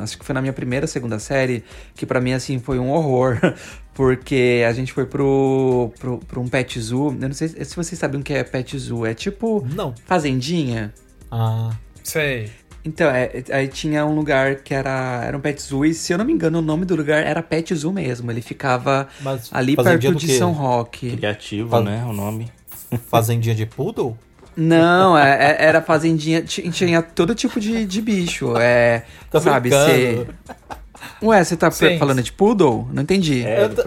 Acho que foi na minha primeira, segunda série, que pra mim, assim, foi um horror. Porque a gente foi pro, pro, pro um pet zoo. Eu não sei se vocês sabem o que é pet zoo. É tipo. Não. Fazendinha. Ah, Sei. Então, é, aí tinha um lugar que era, era um pet zoo, e se eu não me engano, o nome do lugar era Pet Zoo mesmo. Ele ficava mas ali perto de quê? São Roque. Criativo, Faz- né? O nome. Fazendinha de poodle? Não, é- é- era fazendinha, ti- tinha todo tipo de, de bicho. É, Tá sabe, brincando. você. Ué, você tá Sim. falando de poodle? Não entendi. É, tô-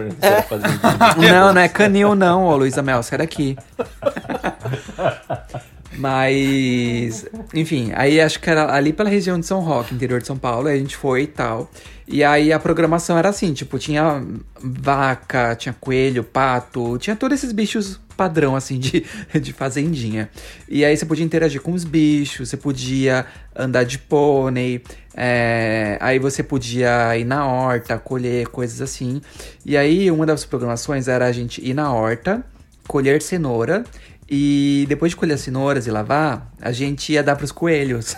fazendo- Não, não é canil, não, ô Luísa Mel, sai daqui. Mas, enfim, aí acho que era ali pela região de São Roque, interior de São Paulo, aí a gente foi e tal. E aí a programação era assim, tipo, tinha vaca, tinha coelho, pato, tinha todos esses bichos padrão, assim, de, de fazendinha. E aí você podia interagir com os bichos, você podia andar de pônei, é, aí você podia ir na horta, colher coisas assim. E aí uma das programações era a gente ir na horta, colher cenoura, e depois de colher as cenouras e lavar, a gente ia dar pros coelhos.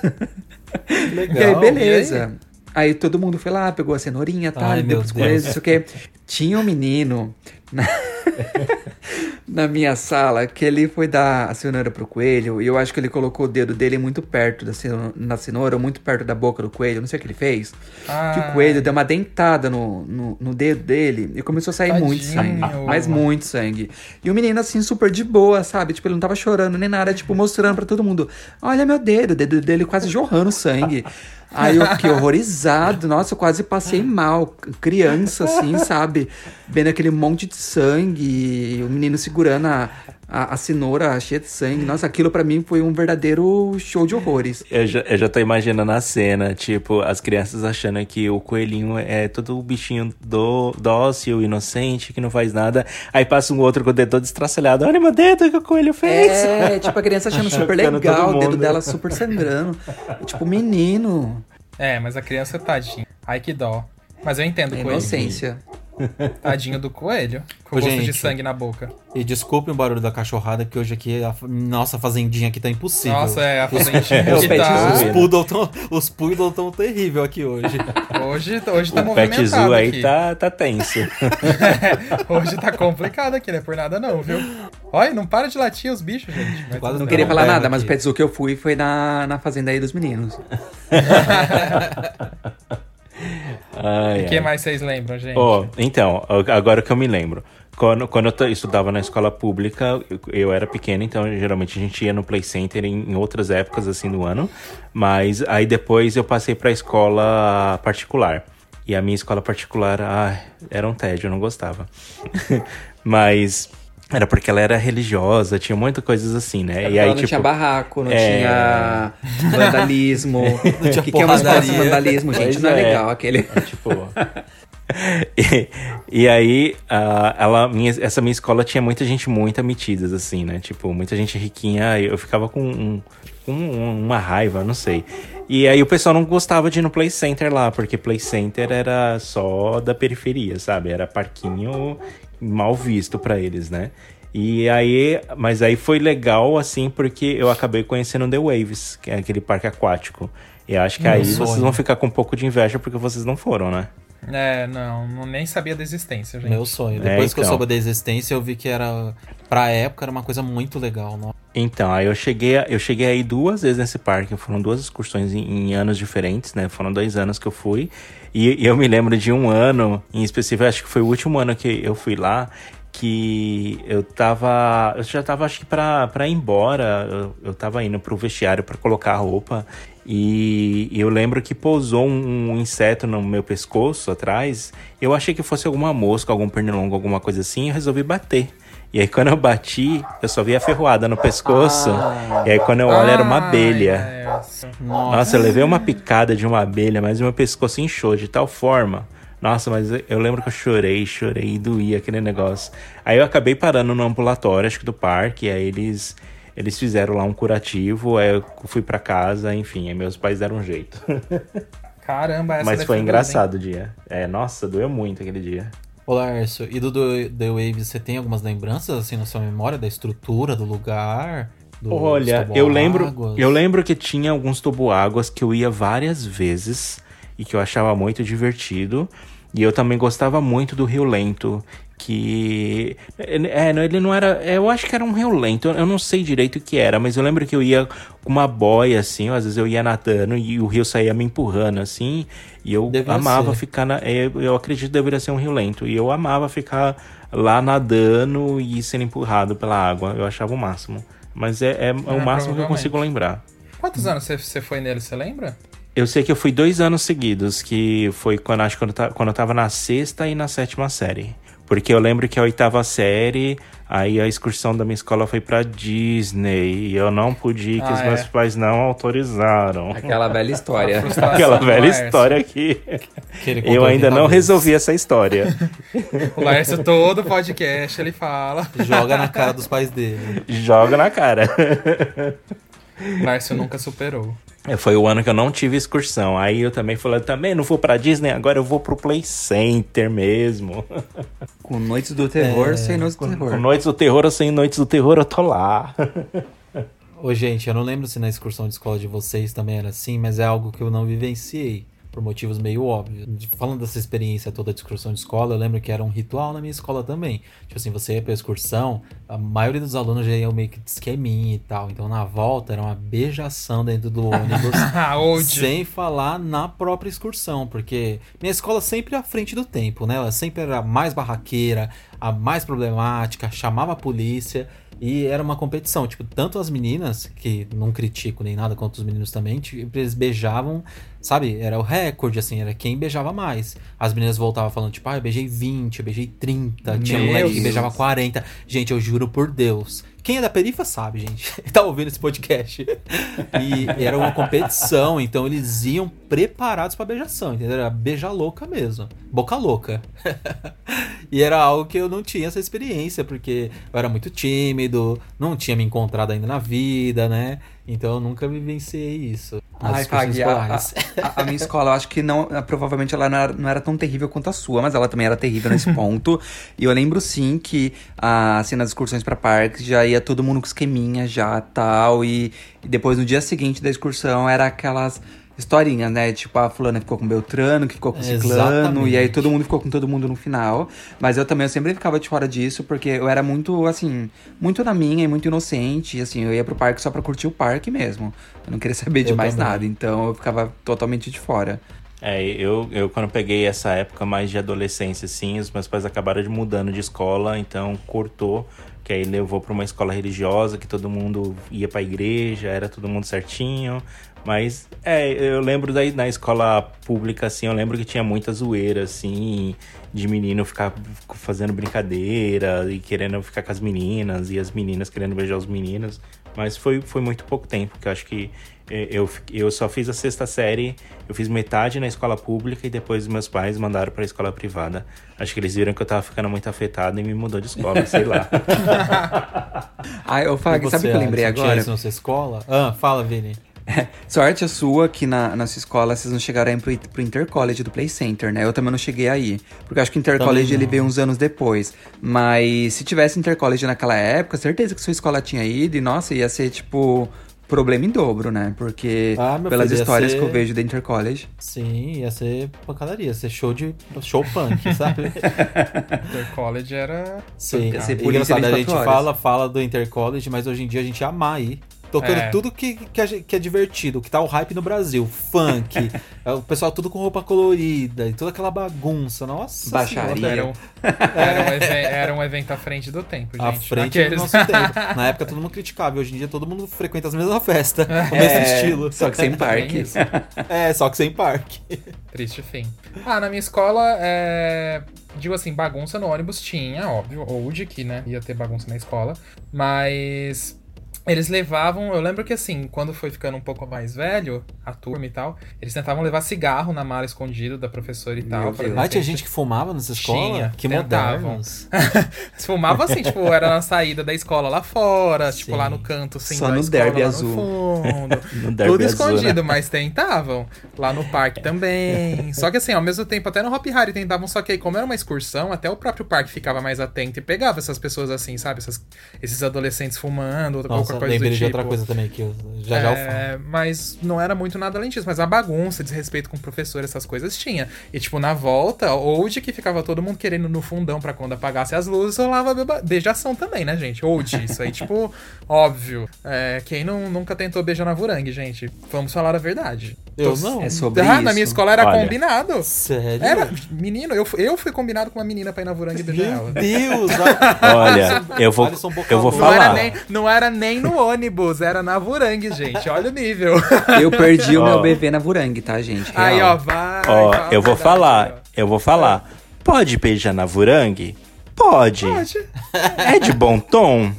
Legal. E aí, beleza. Aí? todo mundo foi lá, pegou a cenourinha, tá? Ai, deu pros coelhos, Deus. isso que Tinha um menino na... na minha sala que ele foi dar a cenoura pro coelho e eu acho que ele colocou o dedo dele muito perto da cenoura, na cenoura, ou muito perto da boca do coelho, não sei o que ele fez. Ah. Que o coelho deu uma dentada no, no, no dedo dele e começou a sair Tadinho. muito sangue. Mas muito sangue. E o menino, assim, super de boa, sabe? Tipo, ele não tava chorando nem nada, tipo, mostrando pra todo mundo: Olha meu dedo, o dedo dele quase jorrando sangue. Aí eu fiquei horrorizado, nossa, eu quase passei mal. Criança, assim, sabe? Vendo aquele monte de sangue, o menino segurando a, a, a cenoura cheia de sangue. Nossa, aquilo pra mim foi um verdadeiro show de horrores. Eu já, eu já tô imaginando a cena, tipo, as crianças achando que o coelhinho é todo o bichinho do, dócil, inocente, que não faz nada. Aí passa um outro com o dedo todo estraçalhado. Olha meu dedo, o que o coelho fez. É, tipo, a criança achando super legal, o dedo dela super sangrando. Tipo, menino, É, mas a criança tadinha. Ai, que dó. Mas eu entendo o coelho. inocência. Tadinho do coelho. Com Ô, gosto de gente. sangue na boca. E desculpe o barulho da cachorrada, que hoje aqui, a, nossa fazendinha aqui tá impossível. Nossa, é, a fazendinha Os tá... Os poodle tão, os poodle tão terrível aqui hoje. Hoje, hoje tá o pet movimentado zoo aí aqui. tá, tá tenso. Hoje tá complicado aqui, não é por nada não, viu? Olha, não para de latir os bichos, gente. Mas Quase Não queria falar nada, mas o aqui. pet zoo que eu fui foi na, na fazenda aí dos meninos. Ai, O que ai. mais vocês lembram, gente? Ó, então, agora que eu me lembro. Quando, quando eu estudava na escola pública, eu, eu era pequeno, então geralmente a gente ia no Play Center em, em outras épocas assim do ano. Mas aí depois eu passei pra escola particular. E a minha escola particular, ai, era um tédio, eu não gostava. mas era porque ela era religiosa, tinha muitas coisas assim, né? e aí, não tipo, tinha barraco, não é. tinha vandalismo. Não tinha o que, que é sem porradaria. vandalismo, gente? Pois não é, é. legal aquele. tipo. e, e aí, ah, ela, minha, essa minha escola tinha muita gente muito metidas, assim, né? Tipo, muita gente riquinha. Eu ficava com, um, com um- uma raiva, não sei. E aí o pessoal não gostava de ir no Play Center lá, porque Play Center era só da periferia, sabe? Era parquinho mal visto pra eles, né? E aí, mas aí foi legal, assim, porque eu acabei conhecendo The Waves, que é aquele parque aquático. E acho que aí sonho. vocês vão ficar com um pouco de inveja porque vocês não foram, né? É, não, não, nem sabia da existência, gente. Meu sonho. É, Depois que eu então. soube da existência, eu vi que era. Pra época era uma coisa muito legal. Não? Então, aí eu cheguei, a- eu cheguei aí duas vezes nesse parque. Foram duas excursões em, em anos diferentes, né? Foram dois anos que eu fui. E, e eu me lembro de um ano, em específico, acho que foi o último ano que eu fui lá, que eu tava. Eu já tava, acho que pra, pra ir embora. Eu, eu tava indo pro vestiário pra colocar a roupa. E, e eu lembro que pousou um, um inseto no meu pescoço atrás. Eu achei que fosse alguma mosca, algum pernilongo, alguma coisa assim. Eu resolvi bater. E aí quando eu bati, eu só vi a ferroada no pescoço. E aí quando eu olho, era uma abelha. Deus. Nossa, eu levei uma picada de uma abelha, mas o meu pescoço inchou de tal forma. Nossa, mas eu- lembro que eu chorei, chorei e doía aquele negócio. Aí eu acabei parando no ambulatório, acho que do parque, aí eles, eles fizeram lá um curativo, aí eu fui pra casa, enfim, aí meus pais deram um jeito. Caramba, essa mas foi dura, engraçado o dia. É, nossa, doeu muito aquele dia. Ô, Lárcio, e do, The Waves, você tem algumas lembranças assim na sua memória da estrutura, do lugar? Do Olha, eu lembro, eu lembro que tinha alguns toboáguas que eu ia várias vezes e que eu achava muito divertido. E eu também gostava muito do Rio Lento, que é, não, ele não era, eu acho que era um Rio Lento, eu não sei direito o que era, mas eu lembro que eu ia com uma boia assim, às vezes eu ia nadando e o rio saía me empurrando assim, e eu Devia amava ser. ficar na, é, eu acredito que deveria ser um Rio Lento, e eu amava ficar lá nadando e sendo empurrado pela água, eu achava o máximo. Mas é, é o máximo que eu consigo lembrar. Quantos anos você, foi nele, você lembra? Eu sei que eu fui dois anos seguidos, que foi quando acho que quando eu, quando eu tava na sexta e na sétima série. Porque eu lembro que a oitava série, aí a excursão da minha escola foi pra Disney. E eu não pude ir, que Ah, os é. meus pais não autorizaram. Aquela velha história. Aquela velha Laércio. história aqui. Que ele Eu ainda 80 não resolvi essa história. O Laércio, todo podcast, ele fala. Joga na cara dos pais dele. Joga na cara. O Laércio nunca superou. É, Foi o ano que eu não tive excursão. Aí eu também falei, também não vou pra Disney, agora eu vou pro Play Center mesmo. Com Noites do Terror, sem Noites do Com Terror. Noites do Terror ou sem Noites do Terror, eu tô lá. Ô, gente, eu não lembro se na excursão de escola de vocês também era assim, mas é algo que eu não vivenciei. Por motivos meio óbvios. Falando dessa experiência toda de excursão de escola, eu lembro que era um ritual na minha escola também. Tipo assim, você ia pra excursão, a maioria dos alunos já iam meio que de esqueminha e tal. Então na volta era uma beijação dentro do ônibus. Onde? sem falar na própria excursão, porque minha escola sempre à frente do tempo, né? Ela sempre era a mais barraqueira, a mais problemática, chamava a polícia. E era uma competição, tipo, tanto as meninas, que não critico nem nada, quanto os meninos também, tipo, eles beijavam, sabe? Era o recorde, assim, era quem beijava mais. As meninas voltavam falando, tipo, ah, eu beijei 20, eu beijei 30, tinha Meu moleque que Deus. beijava 40. Gente, eu juro por Deus. Quem é da perifa sabe, gente. tá ouvindo esse podcast. E era uma competição, então eles iam preparados pra beijação, entendeu? Era beija louca mesmo. Boca louca. e era algo que eu não tinha essa experiência, porque eu era muito tímido, não tinha me encontrado ainda na vida, né? Então eu nunca vivenciei isso. Ai, Fag, a, a- a minha escola, eu acho que não, provavelmente ela não era, não era tão terrível quanto a sua, mas ela também era terrível nesse ponto. E eu lembro sim que, ah, assim, nas excursões pra parques já ia todo mundo com esqueminha já tal. E, e depois no dia seguinte da excursão era aquelas historinhas, né? Tipo, a fulana ficou com Beltrano, que ficou com Ciclano, e aí todo mundo ficou com todo mundo no final. Mas eu também eu sempre ficava de fora disso, porque eu era muito, assim, muito na minha e muito inocente. E assim, eu ia pro parque só pra curtir o parque mesmo. Eu não queria saber de Eu mais também. nada. Então eu ficava totalmente de fora. É, eu, eu quando peguei essa época mais de adolescência, assim, os meus pais acabaram de mudando de escola, então cortou, que aí levou para uma escola religiosa, que todo mundo ia pra igreja, era todo mundo certinho. Mas, é, eu lembro daí na escola pública, assim, eu lembro que tinha muita zoeira, assim, de menino ficar fazendo brincadeira e querendo ficar com as meninas, e as meninas querendo beijar os meninos. Mas foi, foi muito pouco tempo, que eu acho que eh, eu, eu só fiz a sexta série, eu fiz metade na escola pública e depois meus pais mandaram pra escola privada. Acho que eles viram que eu tava ficando muito afetado e me mudou de escola, sei lá. Ai, eu Fag, E sabe o que eu lembrei Alisson, tinha agora? isso na sua escola? Ah, fala, Vini. Sorte a sua que na, na sua escola vocês não chegaram pro, pro Intercollege do Play Center, né? Eu também não cheguei aí. Porque eu acho que o Intercollege ele veio uns anos depois. Mas se tivesse Intercollege naquela época, certeza que sua escola tinha ido e, nossa, ia ser tipo problema em dobro, né? Porque Ah, pelas filho, ia histórias ser- que eu vejo da Intercollege. Sim, ia ser pancadaria, ia ser show de show punk, sabe? Intercollege era. Sim, Ia ser é polícia a 24 gente horas. fala, fala do Intercollege, mas hoje em dia a gente ama aí. Tocando É. tudo que, que, gente- que é divertido, que tá o hype no Brasil. Funk, é, o pessoal tudo com roupa colorida e toda aquela bagunça. Nossa Baixaria. senhora. Era um, era, um even- era um evento à frente do tempo, gente. À frente Aqueles- do nosso tempo. Na época todo mundo criticava, e hoje em dia todo mundo frequenta as mesmas festas, o mesmo É, estilo. Só que sem parque. É, só que sem parque. Triste fim. Ah, na minha escola, é... digo assim, bagunça no ônibus tinha, óbvio, ou de que, né, ia ter bagunça na escola, mas eles levavam, eu lembro que assim, quando foi ficando um pouco mais velho, a turma e tal, eles tentavam levar cigarro na mala escondido da professora e tal. Pra Ah, tinha gente que fumava nessa escola? Tinha, que tentavam. fumavam assim, tipo, era na saída da escola lá fora, tipo, Sim. lá no canto, assim, Só no escola, derby lá azul. no fundo. No derby Tudo azul, né? escondido, mas tentavam. Lá no parque também. Só que assim, ao mesmo tempo, até no Hop Harry tentavam, só que aí, como era uma excursão, até o próprio parque ficava mais atento e pegava essas pessoas assim, sabe? Essas- esses adolescentes fumando, ou Nossa, lembrei de tipo. outra coisa também que eu já já eu falo. É, mas não era muito nada além disso. Mas a bagunça, desrespeito com o professor, essas coisas tinha. E, tipo, na volta, old que ficava todo mundo querendo no fundão pra quando apagasse as luzes, rolava beba- beijação também, né, gente? Old, isso aí, tipo, óbvio. É, quem não, nunca tentou beijar na Vurangue, gente? Vamos falar a verdade. Eu Tô- não. É sobre Ah, isso. na minha escola era Olha. combinado. Sério? Era, menino, eu, eu fui combinado com uma menina pra ir na Vurangue beijar Meu ela. Deus! Olha, eu vou, eu vou Louca. Não era, falar. nem, não era nem no ônibus, era na Vurangue, gente. Olha o nível. Eu perdi o Ó. meu bebê na Vurangue, tá, gente? Aí, Real. ó, vai. Ó, fala eu vou verdade, falar, ó. eu vou falar. Pode beijar na Vurangue? Pode. Pode. É de bom tom?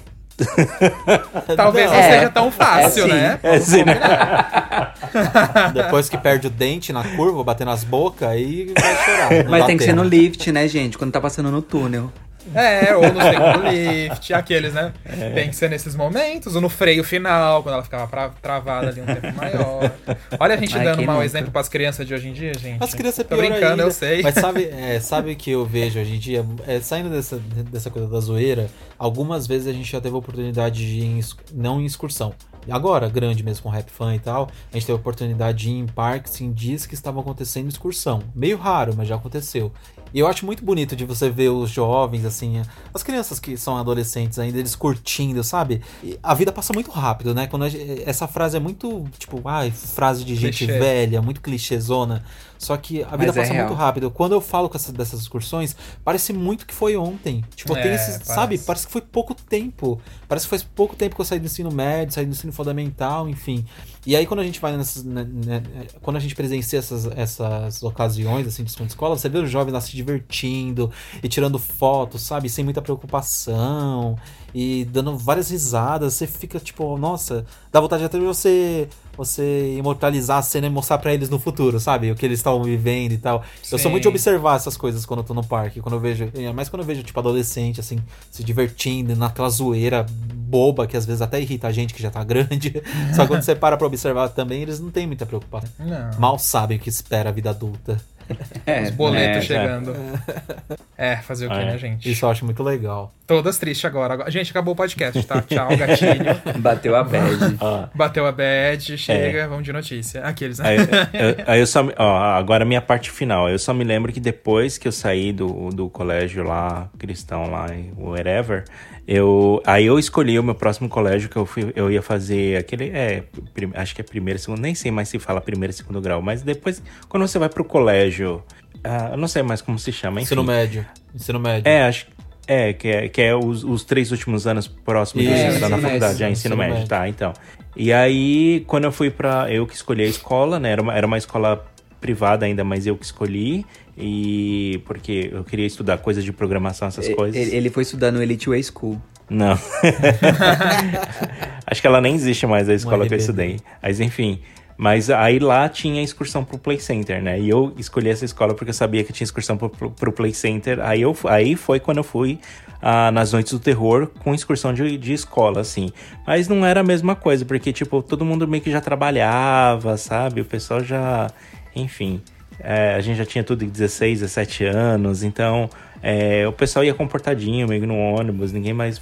Talvez não É. seja tão fácil, É sim. né? É assim, né? Depois que perde o dente na curva, bater nas bocas, aí vai chorar. Não Mas tem que ser no lift, né, gente? Quando tá passando no túnel. É, ou no segundo lift, aqueles, né? É. Tem que ser nesses momentos, ou no freio final, quando ela ficava pra- travada ali um tempo maior. Olha a gente Ai, dando quem mau nunca? exemplo pras crianças de hoje em dia, gente. As crianças é Tô brincando, ainda. eu sei. Mas sabe, é, sabe o que eu vejo hoje em dia? É, saindo dessa, dessa coisa da zoeira, algumas vezes a gente já teve a oportunidade de ir em, não em excursão, agora, grande mesmo com rap fan e tal, a gente teve a oportunidade de ir em parques em dias que estavam acontecendo excursão. Meio raro, mas já aconteceu. E eu acho muito bonito de você ver os jovens, assim, as crianças que são adolescentes ainda, eles curtindo, sabe? E a vida passa muito rápido, né? Quando gente, essa frase é muito, tipo, ai, frase de gente Clichê. velha, muito clichêzona. Só que a vida Mas é passa é muito rápido. Quando eu falo com essa, dessas excursões, parece muito que foi ontem. Tipo, é, tem esse, parece. sabe? Parece que foi pouco tempo. Parece que faz pouco tempo que eu saí do ensino médio, saí do ensino fundamental, enfim. E aí quando a gente vai nessas. Né, né, quando a gente presencia essas, essas ocasiões, assim, de escola, você vê os jovens lá se divertindo e tirando fotos, sabe? Sem muita preocupação e dando várias risadas. Você fica tipo, nossa, dá vontade até de você você imortalizar a cena e mostrar para eles no futuro, sabe? O que eles estão vivendo e tal. Sim. Eu sou muito de observar essas coisas quando eu tô no parque, quando eu vejo, mais quando eu vejo tipo adolescente assim, se divertindo naquela zoeira boba que às vezes até irrita a gente que já tá grande. Só que quando você para pra observar também, eles não têm muita preocupação. Não. Mal sabem o que espera a vida adulta. É, Os boletos é, chegando. É. é, fazer o que, é. né, gente? Isso eu acho muito legal. Todas tristes agora. Gente, acabou o podcast, tá? Tchau, gatilho. Bateu a bad. Ah. Bateu a bad, chega, é. vamos de notícia. Aqueles, né? Aí, eu, aí eu só. Ó, agora a minha parte final. Eu só me lembro que depois que eu saí do, do colégio lá, cristão lá, wherever, eu, aí eu escolhi o meu próximo colégio que eu, fui, eu ia fazer aquele. É, prim, acho que é primeiro, segundo, nem sei mais se fala primeiro e segundo grau, mas depois, quando você vai pro colégio. Uh, eu não sei mais como se chama. Enfim. Ensino médio. Ensino médio. É, acho é, que é, que é os, os três últimos anos próximos de é, na faculdade, já ensino, ensino médio, médio, tá, então. E aí, quando eu fui pra. Eu que escolhi a escola, né? Era uma, era uma escola privada ainda, mas eu que escolhi. E porque eu queria estudar coisas de programação, essas coisas. Ele foi estudar no Elite Way School. Não. Acho que ela nem existe mais a escola que eu estudei. Mas enfim. Mas aí lá tinha excursão pro Play Center, né? E eu escolhi essa escola porque eu sabia que tinha excursão pro, pro Play Center. Aí, eu, aí foi quando eu fui ah, nas Noites do Terror com excursão de, de escola, assim. Mas não era a mesma coisa, porque, tipo, todo mundo meio que já trabalhava, sabe? O pessoal já. Enfim. É, a gente já tinha tudo de 16, 17 anos, então é, o pessoal ia comportadinho, meio no ônibus, ninguém mais.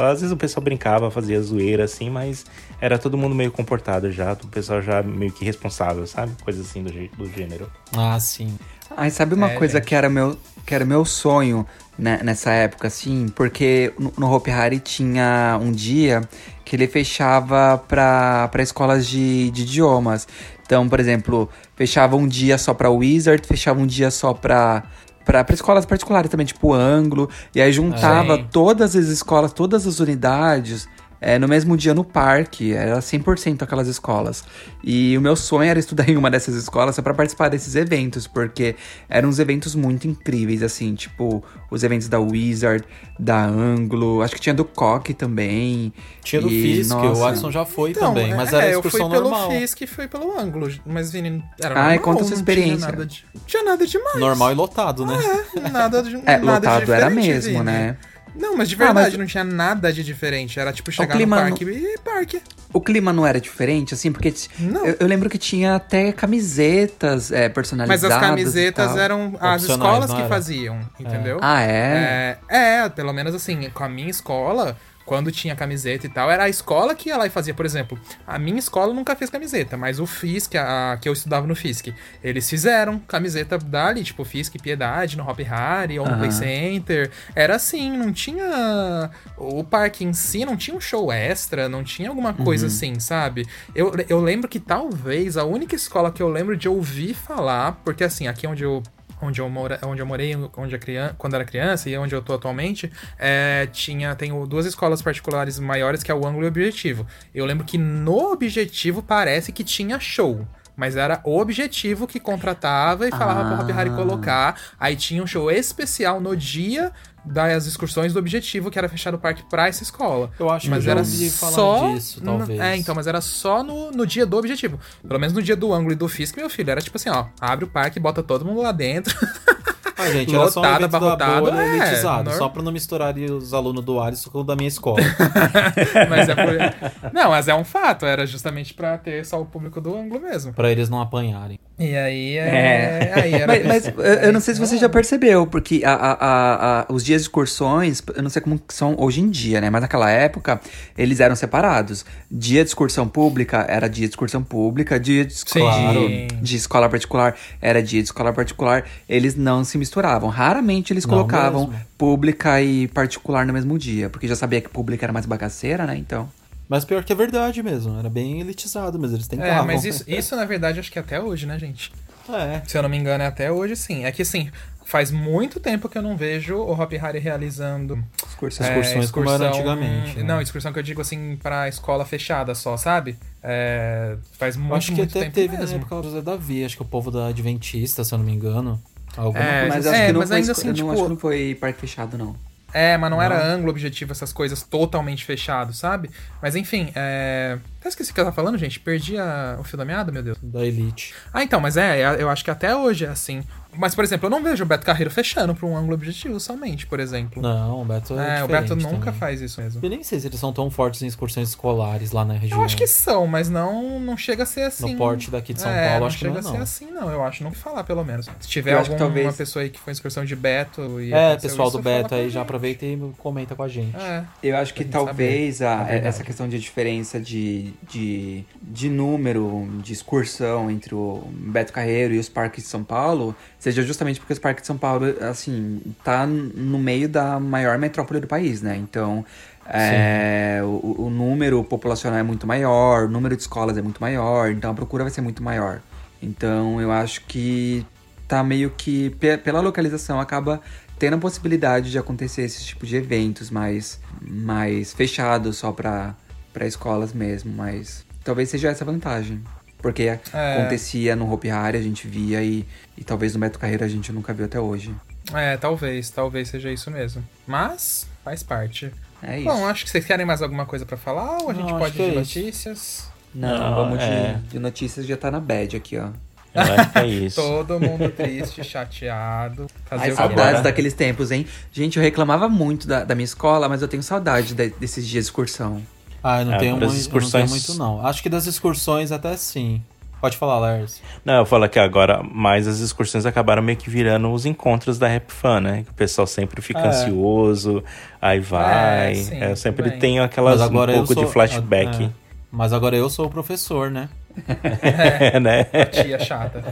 Às vezes o pessoal brincava, fazia zoeira assim, mas era todo mundo meio comportado já, o pessoal já meio que responsável, sabe? Coisa assim do, do gênero. Ah, sim. Ai, sabe uma é, coisa que era meu que era meu sonho né, nessa época, assim? Porque no, no Hope Hari tinha um dia que ele fechava para escolas de, de idiomas. Então, por exemplo, fechava um dia só pra Wizard, fechava um dia só pra, pra, pra escolas particulares também, tipo Anglo. E aí juntava todas as escolas, todas as unidades é, no mesmo dia no parque, era 100% aquelas escolas. E o meu sonho era estudar em uma dessas escolas só para participar desses eventos, porque eram uns eventos muito incríveis, assim, tipo os eventos da Wizard, da Anglo, acho que tinha do Coque também. Tinha do Fisk, nossa... o Watson já foi então, também, mas é, era excursão normal. Eu fui pelo Fisk e fui pelo Anglo, mas Vini, era normal. Ai, conta sua experiência. Tinha nada, de, tinha nada demais. Normal e lotado, né? É, nada de, é, nada lotado era mesmo, Vini. né? Não, mas de verdade, ah, mas... não tinha nada de diferente. Era tipo chegar no parque não... e parque. O clima não era diferente, assim, porque eu, eu, lembro que tinha até camisetas é, personalizadas. Mas as camisetas eram as escolas que faziam, entendeu? É. Ah, é? é? É, pelo menos assim, com a minha escola, quando tinha camiseta e tal, era a escola que ia lá e fazia. Por exemplo, a minha escola nunca fez camiseta, mas o FISC, a, que eu estudava no FISC, eles fizeram camiseta dali, tipo FISC Piedade, no Hop Harry, ou no Play Center. Era assim, não tinha. O parque em si não tinha um show extra, não tinha alguma coisa uhum. assim, sabe? Eu, eu lembro que talvez a única escola que eu lembro de ouvir falar, porque assim, aqui onde eu onde eu, mora, onde eu morei onde a criança, quando era criança e onde eu tô atualmente, é, tinha, tenho duas escolas particulares maiores que é o Ângulo e o Objetivo. Eu lembro que no Objetivo parece que tinha show. Mas era o objetivo que contratava e falava ah. pro Hop Harry colocar. Aí tinha um show especial no dia das excursões do objetivo, que era fechar o parque pra essa escola. Eu acho mas que era só disso, talvez. É, então, mas era só no, no dia do objetivo. Pelo menos no dia do ângulo e do Fisk, meu filho, era tipo assim, ó, abre o parque, bota todo mundo lá dentro. Ah, gente, era só um Lotado, evento da abarrotado, bolha é, elitizado, normal. só pra não misturar os alunos do Alisson com o da minha escola. mas é por... Não, mas é um fato, era justamente pra ter só o público do ângulo mesmo. pra eles não apanharem. E aí é. É. Aí era Mas, mas eu- eu não sei se você já percebeu, porque a- a- a- a- os dias de excursões, eu não sei como são hoje em dia, né? Mas naquela época, eles eram separados. Dia de excursão pública era dia de excursão pública, dia de, esco- Sim. de, de escola particular era dia de escola particular. Eles não se misturavam. Raramente eles Não colocavam mesmo. pública e particular no mesmo dia, porque já sabia que pública era mais bagaceira, né? Então. Mas pior que é verdade mesmo, era bem elitizado, mas eles É, tentavam. mas isso, isso na verdade acho que é até hoje, né, gente? É. Se eu não me engano, é até hoje sim. É que assim, faz muito tempo que eu não vejo o Hop Harry realizando Excursão. é, Excursões como era antigamente, né? Não, excursão que eu digo assim, pra escola fechada só, sabe? É, faz muito, Eu acho que muito até tempo teve mesmo. na época do José Davi, acho que o povo da Adventista, se eu não me engano. Alguma É, coisa Mas assim. acho É, que não mas foi, ainda assim, eu tipo- não acho que não foi parque fechado, não. É, mas não, era Não. ângulo objetivo, essas coisas totalmente fechado, sabe? Mas enfim, é. Até esqueci o que eu tava falando, gente. Perdi a- o fio da meada, meu Deus. Da Elite. Ah, então, mas é, eu acho que até hoje é assim. Mas, por exemplo, eu não vejo o Beto Carreiro fechando pra um ângulo objetivo somente, por exemplo. Não, o Beto é é, o Beto nunca também. faz isso mesmo. Eu nem sei se eles são tão fortes em excursões escolares lá na região. Eu acho que são, mas não, não chega a ser assim. No porte daqui de São é, Paulo, não acho que chega não é a ser não. assim, não. Eu acho, não que falar, pelo menos. Se tiver Eu acho que alguma talvez- pessoa aí que foi em excursão de Beto e É, pessoal isso, do Beto a aí já aproveita e comenta com a gente. É. Eu acho que talvez a- É verdade. essa questão de diferença de, de, de número de excursão entre o Beto Carreiro e os parques de São Paulo seja justamente porque os parques de São Paulo, assim, tá no meio da maior metrópole do país, né? Então, é, o, o número populacional é muito maior, o número de escolas é muito maior, então a procura vai ser muito maior. Então, eu acho que tá meio que, pe- pela localização, acaba tendo a possibilidade de acontecer esse tipo de eventos mais, mais fechados só para escolas mesmo, mas talvez seja essa a vantagem. Porque É. acontecia no Hopi Hari, a gente via e, e talvez no Beto Carreiro a gente nunca viu até hoje. É, talvez, talvez seja isso mesmo. Mas faz parte. É isso. Bom, acho que vocês querem mais alguma coisa pra falar ou a Não, gente acho pode ir de é notícias? Não, Não, vamos é. de, de notícias já tá na bad aqui, ó. Eu acho que é isso. Todo mundo triste, chateado. Fazer Ai, saudades daqueles tempos, hein? Gente, eu reclamava muito da, da minha escola, mas eu tenho saudade de- desses dias de excursão. Ah, eu não, É, tenho, muito, excursões- eu não tenho muito, não. Acho que das excursões até sim. Pode falar, Lars. Não, eu falo que agora, mais as excursões acabaram meio que virando os encontros da Rap Fan, né? Que o pessoal sempre fica É. ansioso, aí vai. É, sim, eu sempre tenho aquelas um pouco de flashback, é, mas agora eu sou o professor, né? né? Tia chata.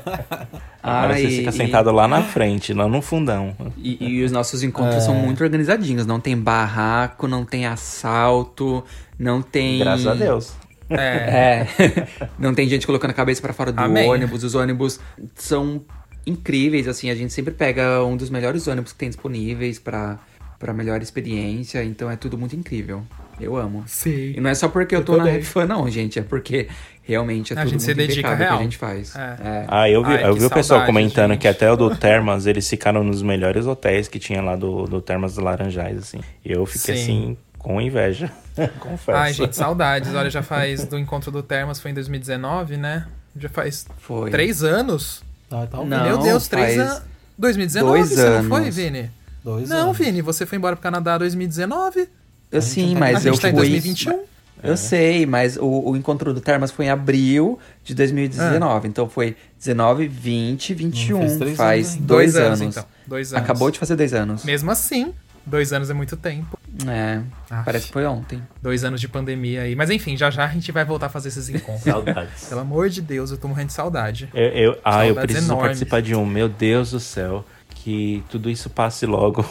Agora Ah, você e- fica e- sentado lá na frente, lá no fundão. E, e os nossos encontros É. são muito organizadinhos. Não tem barraco, não tem assalto, não tem. Graças a Deus. É. É. não tem gente colocando a cabeça pra fora do Amém. ônibus. Os ônibus são incríveis, assim. A gente sempre pega um dos melhores ônibus que tem disponíveis pra, pra melhor experiência. Então é tudo muito incrível. Eu amo. Sim. E não é só porque eu, Eu tô na também. Rap Fan, não, gente. É porque realmente é a tudo gente se dedica real. que a gente faz. É. É. Ah, eu vi, Ai, eu vi o pessoal saudade, comentando gente. que até o do Termas, eles ficaram nos melhores hotéis que tinha lá do, do Termas dos Laranjais, assim. Eu fiquei Sim. assim, com inveja, confesso. Ai, gente, saudades. Olha, já faz do encontro do Termas, foi em 2019, né? Já faz foi. três anos. Ah, tá não, Meu Deus, três anos. 2019 dois você anos. não foi, Vini? Dois não, anos. Vini, você foi embora pro Canadá em 2019. Assim, mas tá, eu fui... Tá em 2021. Eu sei, mas o, o, encontro do Termas foi em abril de 2019. É. Ah. Então foi 19, 20, 21. Hum, faz, anos. dois, dois anos. Então. Dois anos. Acabou de fazer dois anos. Mesmo assim, dois anos é muito tempo. É, Aff. parece que foi ontem. Dois anos de pandemia aí. Mas enfim, já já a gente vai voltar a fazer esses encontros. Saudades. Pelo amor de Deus, eu tô morrendo de saudade. Eu, eu ah, eu preciso enormes. participar de um. Meu Deus do céu, que tudo isso passe logo.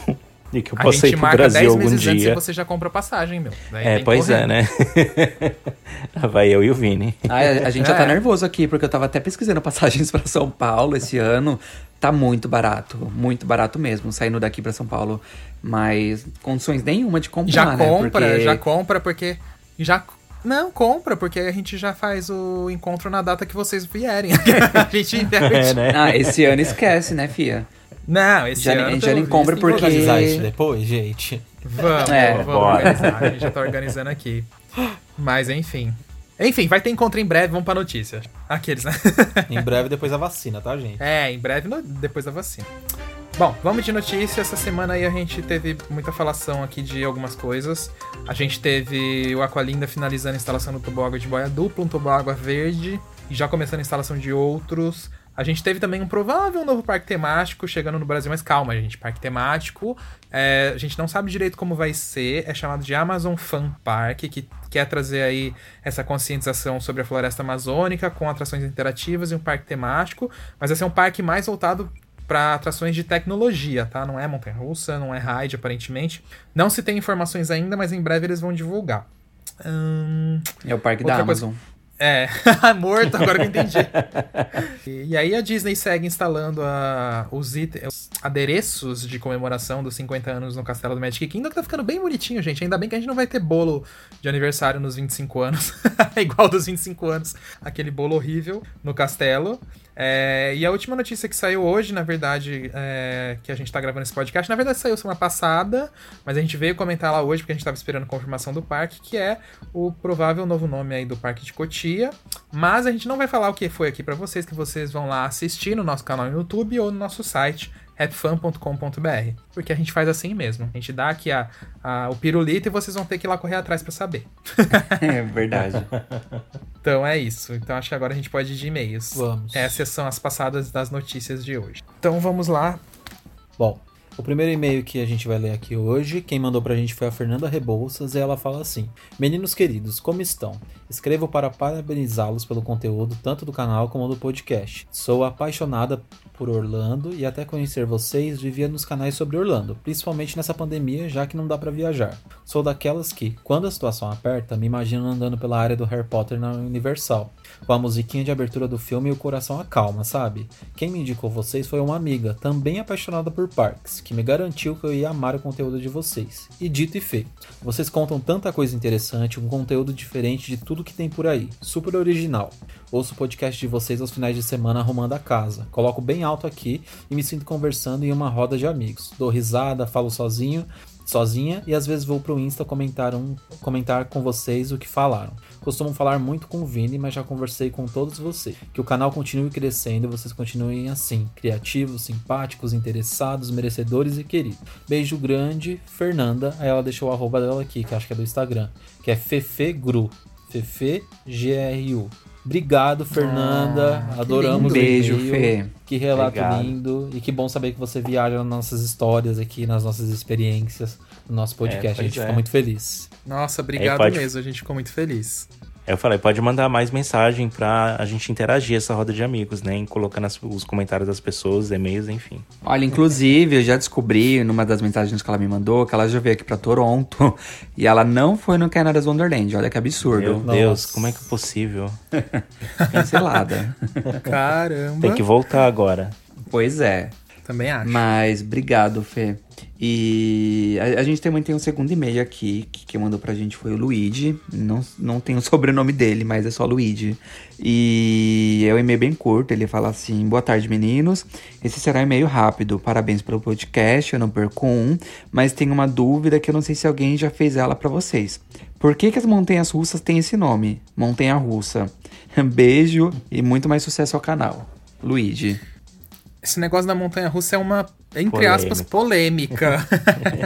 E que eu A possa ir gente pro marca Brasil 10 algum meses antes e dia. você já compra passagem, meu. Daí É, pois é, né? Vai eu e o Vini. Ah, a, a gente já tá É. nervoso aqui, porque eu tava até pesquisando passagens pra São Paulo esse ano. Tá muito barato, muito barato mesmo, saindo daqui pra São Paulo. Mas condições nenhuma de comprar, Já né? compra, Porque- já compra, porque. Já. Não, compra, porque a gente já faz o encontro na data que vocês vierem. a gente inverte. É, né? Ah, esse ano esquece, né, fia? Não, esse Já- ano. já nem pelo compra visto, porque- Organizar envolve- isso depois, gente. Vamos, É, vamos bora. organizar. A gente já tá organizando aqui. Mas enfim. Enfim, vai ter encontro em breve, vamos pra notícia. Aqueles, né? Em breve depois da vacina, tá, gente? é, em breve, no- depois da vacina. Bom, vamos de notícia. Essa semana aí a gente teve muita falação aqui de algumas coisas. A gente teve o Aqualinda finalizando a instalação do toboágua de boia dupla, um toboágua verde, e já começando a instalação de outros. A gente teve também um provável novo parque temático chegando no Brasil, mas calma, gente. Parque temático, é, a gente não sabe direito como vai ser. É chamado de Amazon Fun Park, que quer trazer aí essa conscientização sobre a floresta amazônica com atrações interativas e um parque temático. Mas vai ser um parque mais voltado para atrações de tecnologia, tá? Não é montanha-russa, não é ride, aparentemente. Não se tem informações ainda, mas em breve eles vão divulgar. Hum, é o parque da Amazon. Coisa... É, morto, agora que eu entendi. e, e, aí a Disney segue instalando a, os, os, adereços de comemoração dos 50 anos no Castelo do Magic Kingdom, que tá ficando bem bonitinho, gente. Ainda bem que a gente não vai ter bolo de aniversário nos 25 anos. Igual dos 25 anos, aquele bolo horrível no castelo. É, e a última notícia que saiu hoje, na verdade, é, que a gente tá gravando esse podcast, na verdade saiu semana passada, mas a gente veio comentar lá hoje porque a gente tava esperando confirmação do parque, que é o provável novo nome aí do Parque de Cotia. Mas a gente não vai falar o que foi aqui para vocês, que vocês vão lá assistir no nosso canal no YouTube ou no nosso site happyfun.com.br. Porque a gente faz assim mesmo. A gente dá aqui a, a, o pirulito e vocês vão ter que ir lá correr atrás para saber. é verdade. então é isso. Então acho que agora a gente pode ir de e-mails. Vamos. Essas são as passadas das notícias de hoje. Então vamos lá. Bom, o primeiro e-mail que a gente vai ler aqui hoje, quem mandou pra gente foi a Fernanda Rebouças e ela fala assim: Meninos queridos, como estão? Escrevo para parabenizá-los pelo conteúdo tanto do canal como do podcast. Sou apaixonada por Orlando e até conhecer vocês vivia nos canais sobre Orlando, principalmente nessa pandemia, já que não dá para viajar. Sou daquelas que, quando a situação aperta, me imagino andando pela área do Harry Potter na Universal, com a musiquinha de abertura do filme e o coração acalma, sabe? Quem me indicou vocês foi uma amiga, também apaixonada por parques, que me garantiu que eu ia amar o conteúdo de vocês. E dito e feito. Vocês contam tanta coisa interessante, um conteúdo diferente de tudo que tem por aí, super original. Ouço o podcast de vocês aos finais de semana arrumando a casa. Coloco bem alto aqui e me sinto conversando em uma roda de amigos. Dou risada, falo sozinho, sozinha e às vezes vou pro Insta comentar, um, comentar com vocês o que falaram. Costumo falar muito com o Vini, mas já conversei com todos vocês. Que o canal continue crescendo vocês continuem assim, criativos, simpáticos, interessados, merecedores e queridos. Beijo grande, Fernanda. Aí ela deixou o arroba dela aqui, que acho que é do Instagram, que é Fefegru. Fefegru. Obrigado, Fernanda. Ah, Adoramos um beijo, Fê. Que relato Obrigado. lindo. E que bom saber que você viaja nas nossas histórias aqui, nas nossas experiências, no nosso podcast. É, a gente é. fica muito feliz. Nossa, obrigado pode... mesmo. A gente ficou muito feliz. Eu falei, pode mandar mais mensagem pra a gente interagir essa roda de amigos, né? Em colocando as, os comentários das pessoas, e-mails, enfim. Olha, inclusive, eu já descobri numa das mensagens que ela me mandou que ela já veio aqui pra Toronto e ela não foi no Canada's Wonderland. Olha que absurdo. Meu Nossa. Deus, como é que é possível? Cancelada. Caramba. Tem que voltar agora. Pois é. Também acho. Mas obrigado, Fê. E a, a, gente também tem um segundo e-mail aqui, que quem mandou pra gente foi o Luigi. Não, não tem o sobrenome dele, mas é só Luigi. E é um e-mail bem curto, ele fala assim: Boa tarde, meninos. Esse será um e-mail rápido. Parabéns pelo podcast, eu não perco um, mas tenho uma dúvida que eu não sei se alguém já fez ela para vocês. Por que, que as montanhas russas têm esse nome? Montanha Russa. Beijo e muito mais sucesso ao canal. Luigi esse negócio da montanha russa é uma, entre polêmica. aspas, polêmica.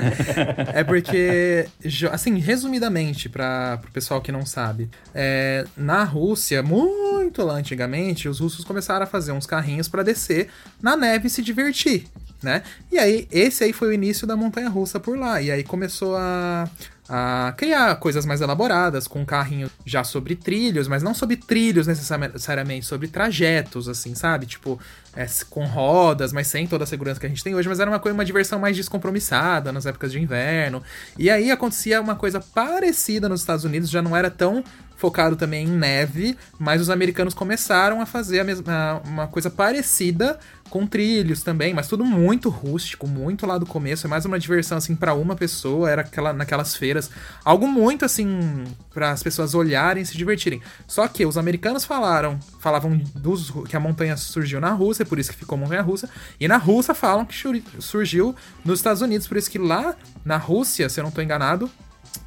é porque, assim, resumidamente, para o pessoal que não sabe, é, na Rússia, muito lá antigamente, os russos começaram a fazer uns carrinhos para descer na neve e se divertir, né? E aí, esse aí foi o início da montanha russa por lá. E aí começou a a criar coisas mais elaboradas, com um carrinho já sobre trilhos, mas não sobre trilhos necessariamente, sobre trajetos, assim, sabe? Tipo, é, com rodas, mas sem toda a segurança que a gente tem hoje, mas era uma coisa, uma diversão mais descompromissada nas épocas de inverno. E aí acontecia uma coisa parecida nos Estados Unidos, já não era tão focado também em neve, mas os americanos começaram a fazer a mesma, uma coisa parecida com trilhos também, mas tudo muito rústico, muito lá do começo, é mais uma diversão assim para uma pessoa, era aquela naquelas feiras, algo muito assim para as pessoas olharem e se divertirem. Só que os americanos falaram, falavam dos, que a montanha surgiu na Rússia, por isso que ficou montanha russa, e na Rússia falam que surgiu nos Estados Unidos, por isso que lá na Rússia, se eu não estou enganado,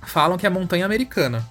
falam que é montanha americana.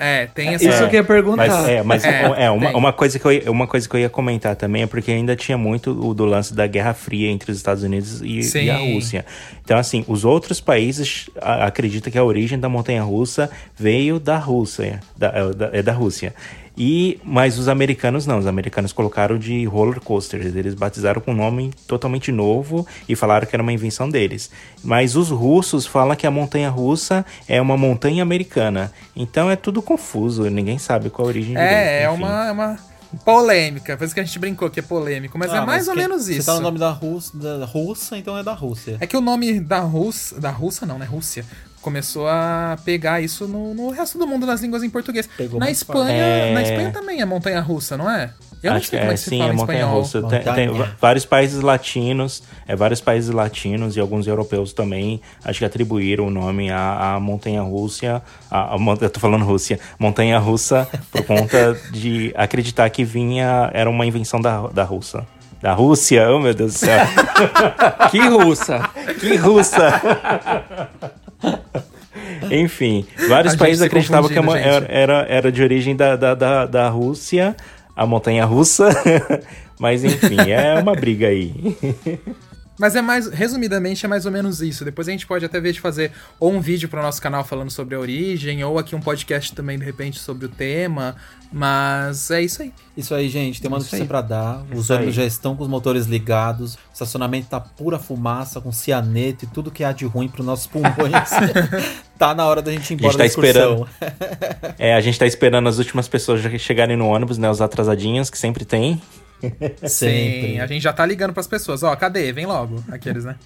É, tem essa. Isso que eu ia perguntar. Mas, é, mas É, é, uma, tem. uma, coisa que eu, ia- uma coisa que eu ia comentar também é porque ainda tinha muito o do lance da Guerra Fria entre os Estados Unidos e, e a Rússia. Então, assim, os outros países acreditam que a origem da montanha-russa veio da Rússia. Da, é, da, é da Rússia. E, mas os americanos não, os americanos colocaram de roller coasters, eles batizaram com um nome totalmente novo e falaram que era uma invenção deles. Mas os russos falam que a montanha russa é uma montanha americana. Então é tudo confuso, ninguém sabe qual a origem É, é uma, é uma polêmica. Por isso que a gente brincou que é polêmico, mas Ah, é mais ou que- menos isso. Você tá no nome da, Rus, da Russa, então é da Rússia. É que o nome da Rússia. Da Rússia não, né? Rússia. Começou a pegar isso no, no resto do mundo nas línguas em português. Pegou na Espanha. É. Na Espanha também é montanha russa, não é? Eu não Acho sei que como é, é que se sim, fala é em montanha espanhol. russa. Tem, tem vários países latinos, é, vários países latinos e alguns europeus também, acho que atribuíram o nome à, à montanha russa, a, eu tô falando Rússia, montanha russa, por conta de acreditar que vinha, era uma invenção da, da Rússia. Da Rússia, oh meu Deus do céu. Que russa! que russa! Enfim, vários países se acreditavam que a era, era, era de origem da, da, da, da Rússia, a montanha russa. Mas enfim, é uma briga aí. Mas é mais, resumidamente, é mais ou menos isso. Depois a gente pode até ver de fazer ou um vídeo pro nosso canal falando sobre a origem, ou aqui um podcast também, de repente, sobre o tema. Mas é isso aí. Isso aí, gente, tem uma Isso notícia pra dar. Os Isso ônibus aí. já estão com os motores ligados. O estacionamento tá pura fumaça, com cianeto e tudo que há de ruim pros nossos pulmões. tá na hora da gente ir embora tá da excursão. É, a gente tá esperando as últimas pessoas já chegarem no ônibus, né? Os atrasadinhos, que sempre tem. Sim, a gente já tá ligando pras pessoas. Ó, cadê? Vem logo. Aqueles, né?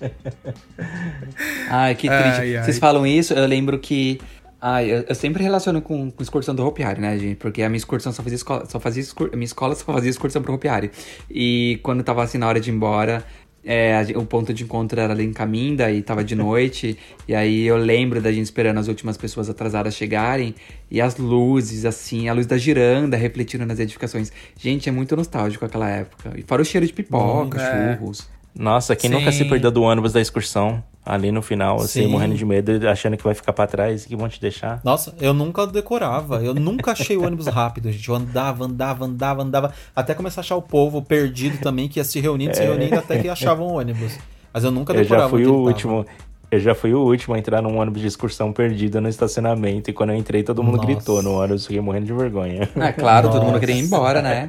Ai, que Ai, triste. ai. Vocês falam isso, eu lembro que. Ai, eu, eu sempre relaciono com, com excursão do Hopiari, né, gente? Porque a minha excursão só fazia escola, só fazia minha escola só fazia excursão pro Hopiari. E quando tava assim na hora de ir embora, é, o ponto de encontro era ali em Caminda e tava de noite. e aí eu lembro da gente esperando as últimas pessoas atrasadas chegarem e as luzes, assim, a luz da giranda refletindo nas edificações. Gente, é muito nostálgico aquela época. E fora o cheiro de pipoca, É. churros. Nossa, quem nunca se Sim. perdeu do ônibus da excursão? Ali no final, assim, Sim. morrendo de medo, achando que vai ficar pra trás e que vão te deixar. Nossa, eu nunca decorava. Eu nunca achei o ônibus rápido, gente. Eu andava, andava, andava, andava. Até começar a achar o povo perdido também, que ia se reunindo, se reunindo, até que achavam o ônibus. Mas eu nunca É. Eu decorava. já fui o tava. último. Eu já fui o último a entrar num ônibus de excursão perdido no estacionamento. E quando eu entrei, todo mundo Nossa. gritou no ônibus, fiquei morrendo de vergonha. É claro, todo mundo Nossa. queria ir embora, né?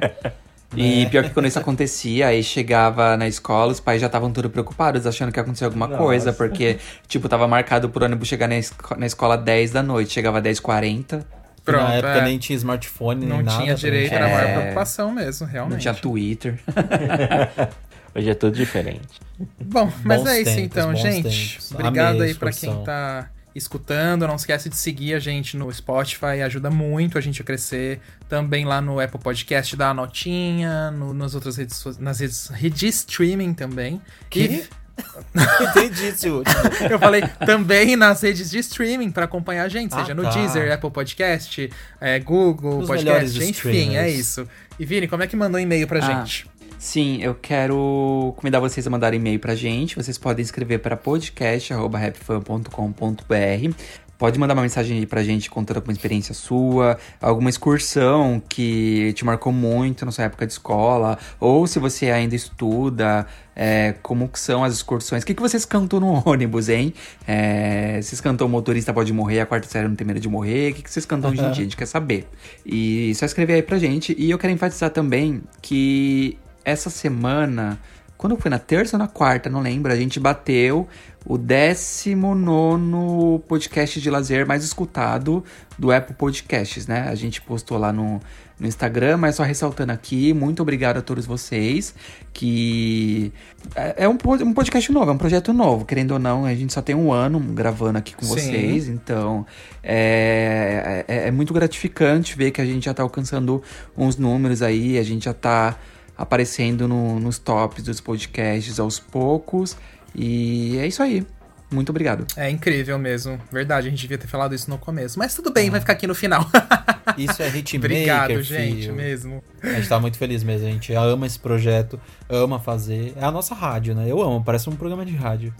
E pior que quando isso acontecia, aí chegava na escola, os pais já estavam tudo preocupados, achando que ia acontecer alguma coisa, porque, tipo, tava marcado pro ônibus chegar na, esco- na escola 10 da noite, chegava 10h40, Pronto, Na época é. nem tinha smartphone, Não nem nada. tinha direito, era a É. maior preocupação mesmo, realmente. não tinha Twitter. Hoje é tudo diferente. Bom, mas Bons é isso tempos, então, gente. tempos. Obrigado Amei aí pra excursão. quem tá escutando. Não esquece de seguir a gente no Spotify, ajuda muito a gente a crescer. Também lá no Apple Podcast, dá a notinha, no- nas outras redes, nas redes, redes de streaming também. Que? Entendi esse último. E eu falei também nas redes de streaming pra acompanhar a gente, Ah, seja no tá. Deezer, Apple Podcast, é, Google Os Podcast, enfim, é isso. E Vini, como é que mandou um e-mail pra Ah, gente? Sim, eu quero convidar vocês a mandarem e-mail pra gente. Vocês podem escrever para podcast.rapfan.com.br. Pode mandar uma mensagem aí pra gente contando alguma experiência sua, alguma excursão que te marcou muito na sua época de escola, ou se você ainda estuda, é, como que são as excursões. O que, que vocês cantam no ônibus, hein? É, vocês cantam o motorista pode morrer, a quarta série não tem medo de morrer? O que, que vocês cantam hoje em dia? A gente quer saber. E só escrever aí pra gente. E eu quero enfatizar também que essa semana, quando foi na terça ou na quarta, não lembro, a gente bateu o 19 podcast de lazer mais escutado do Apple Podcasts, né? A gente postou lá no, no Instagram, mas só ressaltando aqui, muito obrigado a todos vocês, que é é um, um podcast novo, é um projeto novo, querendo ou não, a gente só tem um ano gravando aqui com Sim. vocês, então é, é, é muito gratificante ver que a gente já tá alcançando uns números aí, a gente já tá aparecendo no- nos tops dos podcasts aos poucos. E é isso aí. Muito obrigado. É incrível mesmo. Verdade, a gente devia ter falado isso no começo. Mas tudo bem, vai ficar aqui no final. Isso é hitmaker, Obrigado, gente, filho. mesmo. A gente tá muito feliz mesmo, a gente ama esse projeto, ama fazer. É a nossa rádio, né? Eu amo, parece um programa de rádio.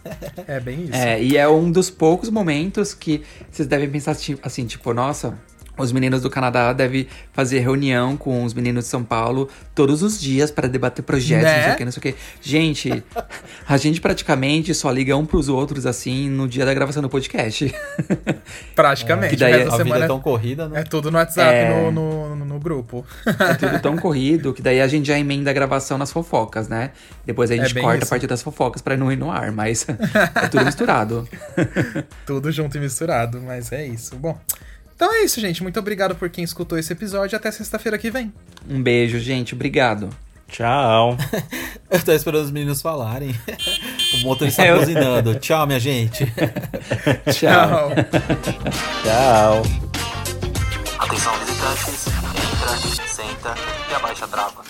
É bem isso. É, e é um dos poucos momentos que vocês devem pensar assim, tipo, nossa, Os meninos do Canadá devem fazer reunião com os meninos de São Paulo todos os dias para debater projetos, Né? não sei o que, não sei o que. Gente, a gente praticamente só liga um pros outros assim no dia da gravação do podcast. Praticamente. Que daí a da A vida semana é tão corrida, né? é tudo no WhatsApp, É. no, no, no- grupo. É tudo tão corrido que daí a gente já emenda a gravação nas fofocas, né? Depois a gente É corta isso. a parte das fofocas pra não ir no ar, mas é tudo misturado. Tudo junto e misturado, mas é isso. Bom, então é isso, gente. Muito obrigado por quem escutou esse episódio. Até sexta-feira que vem. Um beijo, gente. Obrigado. Tchau. Eu tô esperando os meninos falarem. O motorista Eu- buzinando. Tchau, minha gente. Tchau. Tchau. Atenção visitantes, entra, senta e abaixa a trava.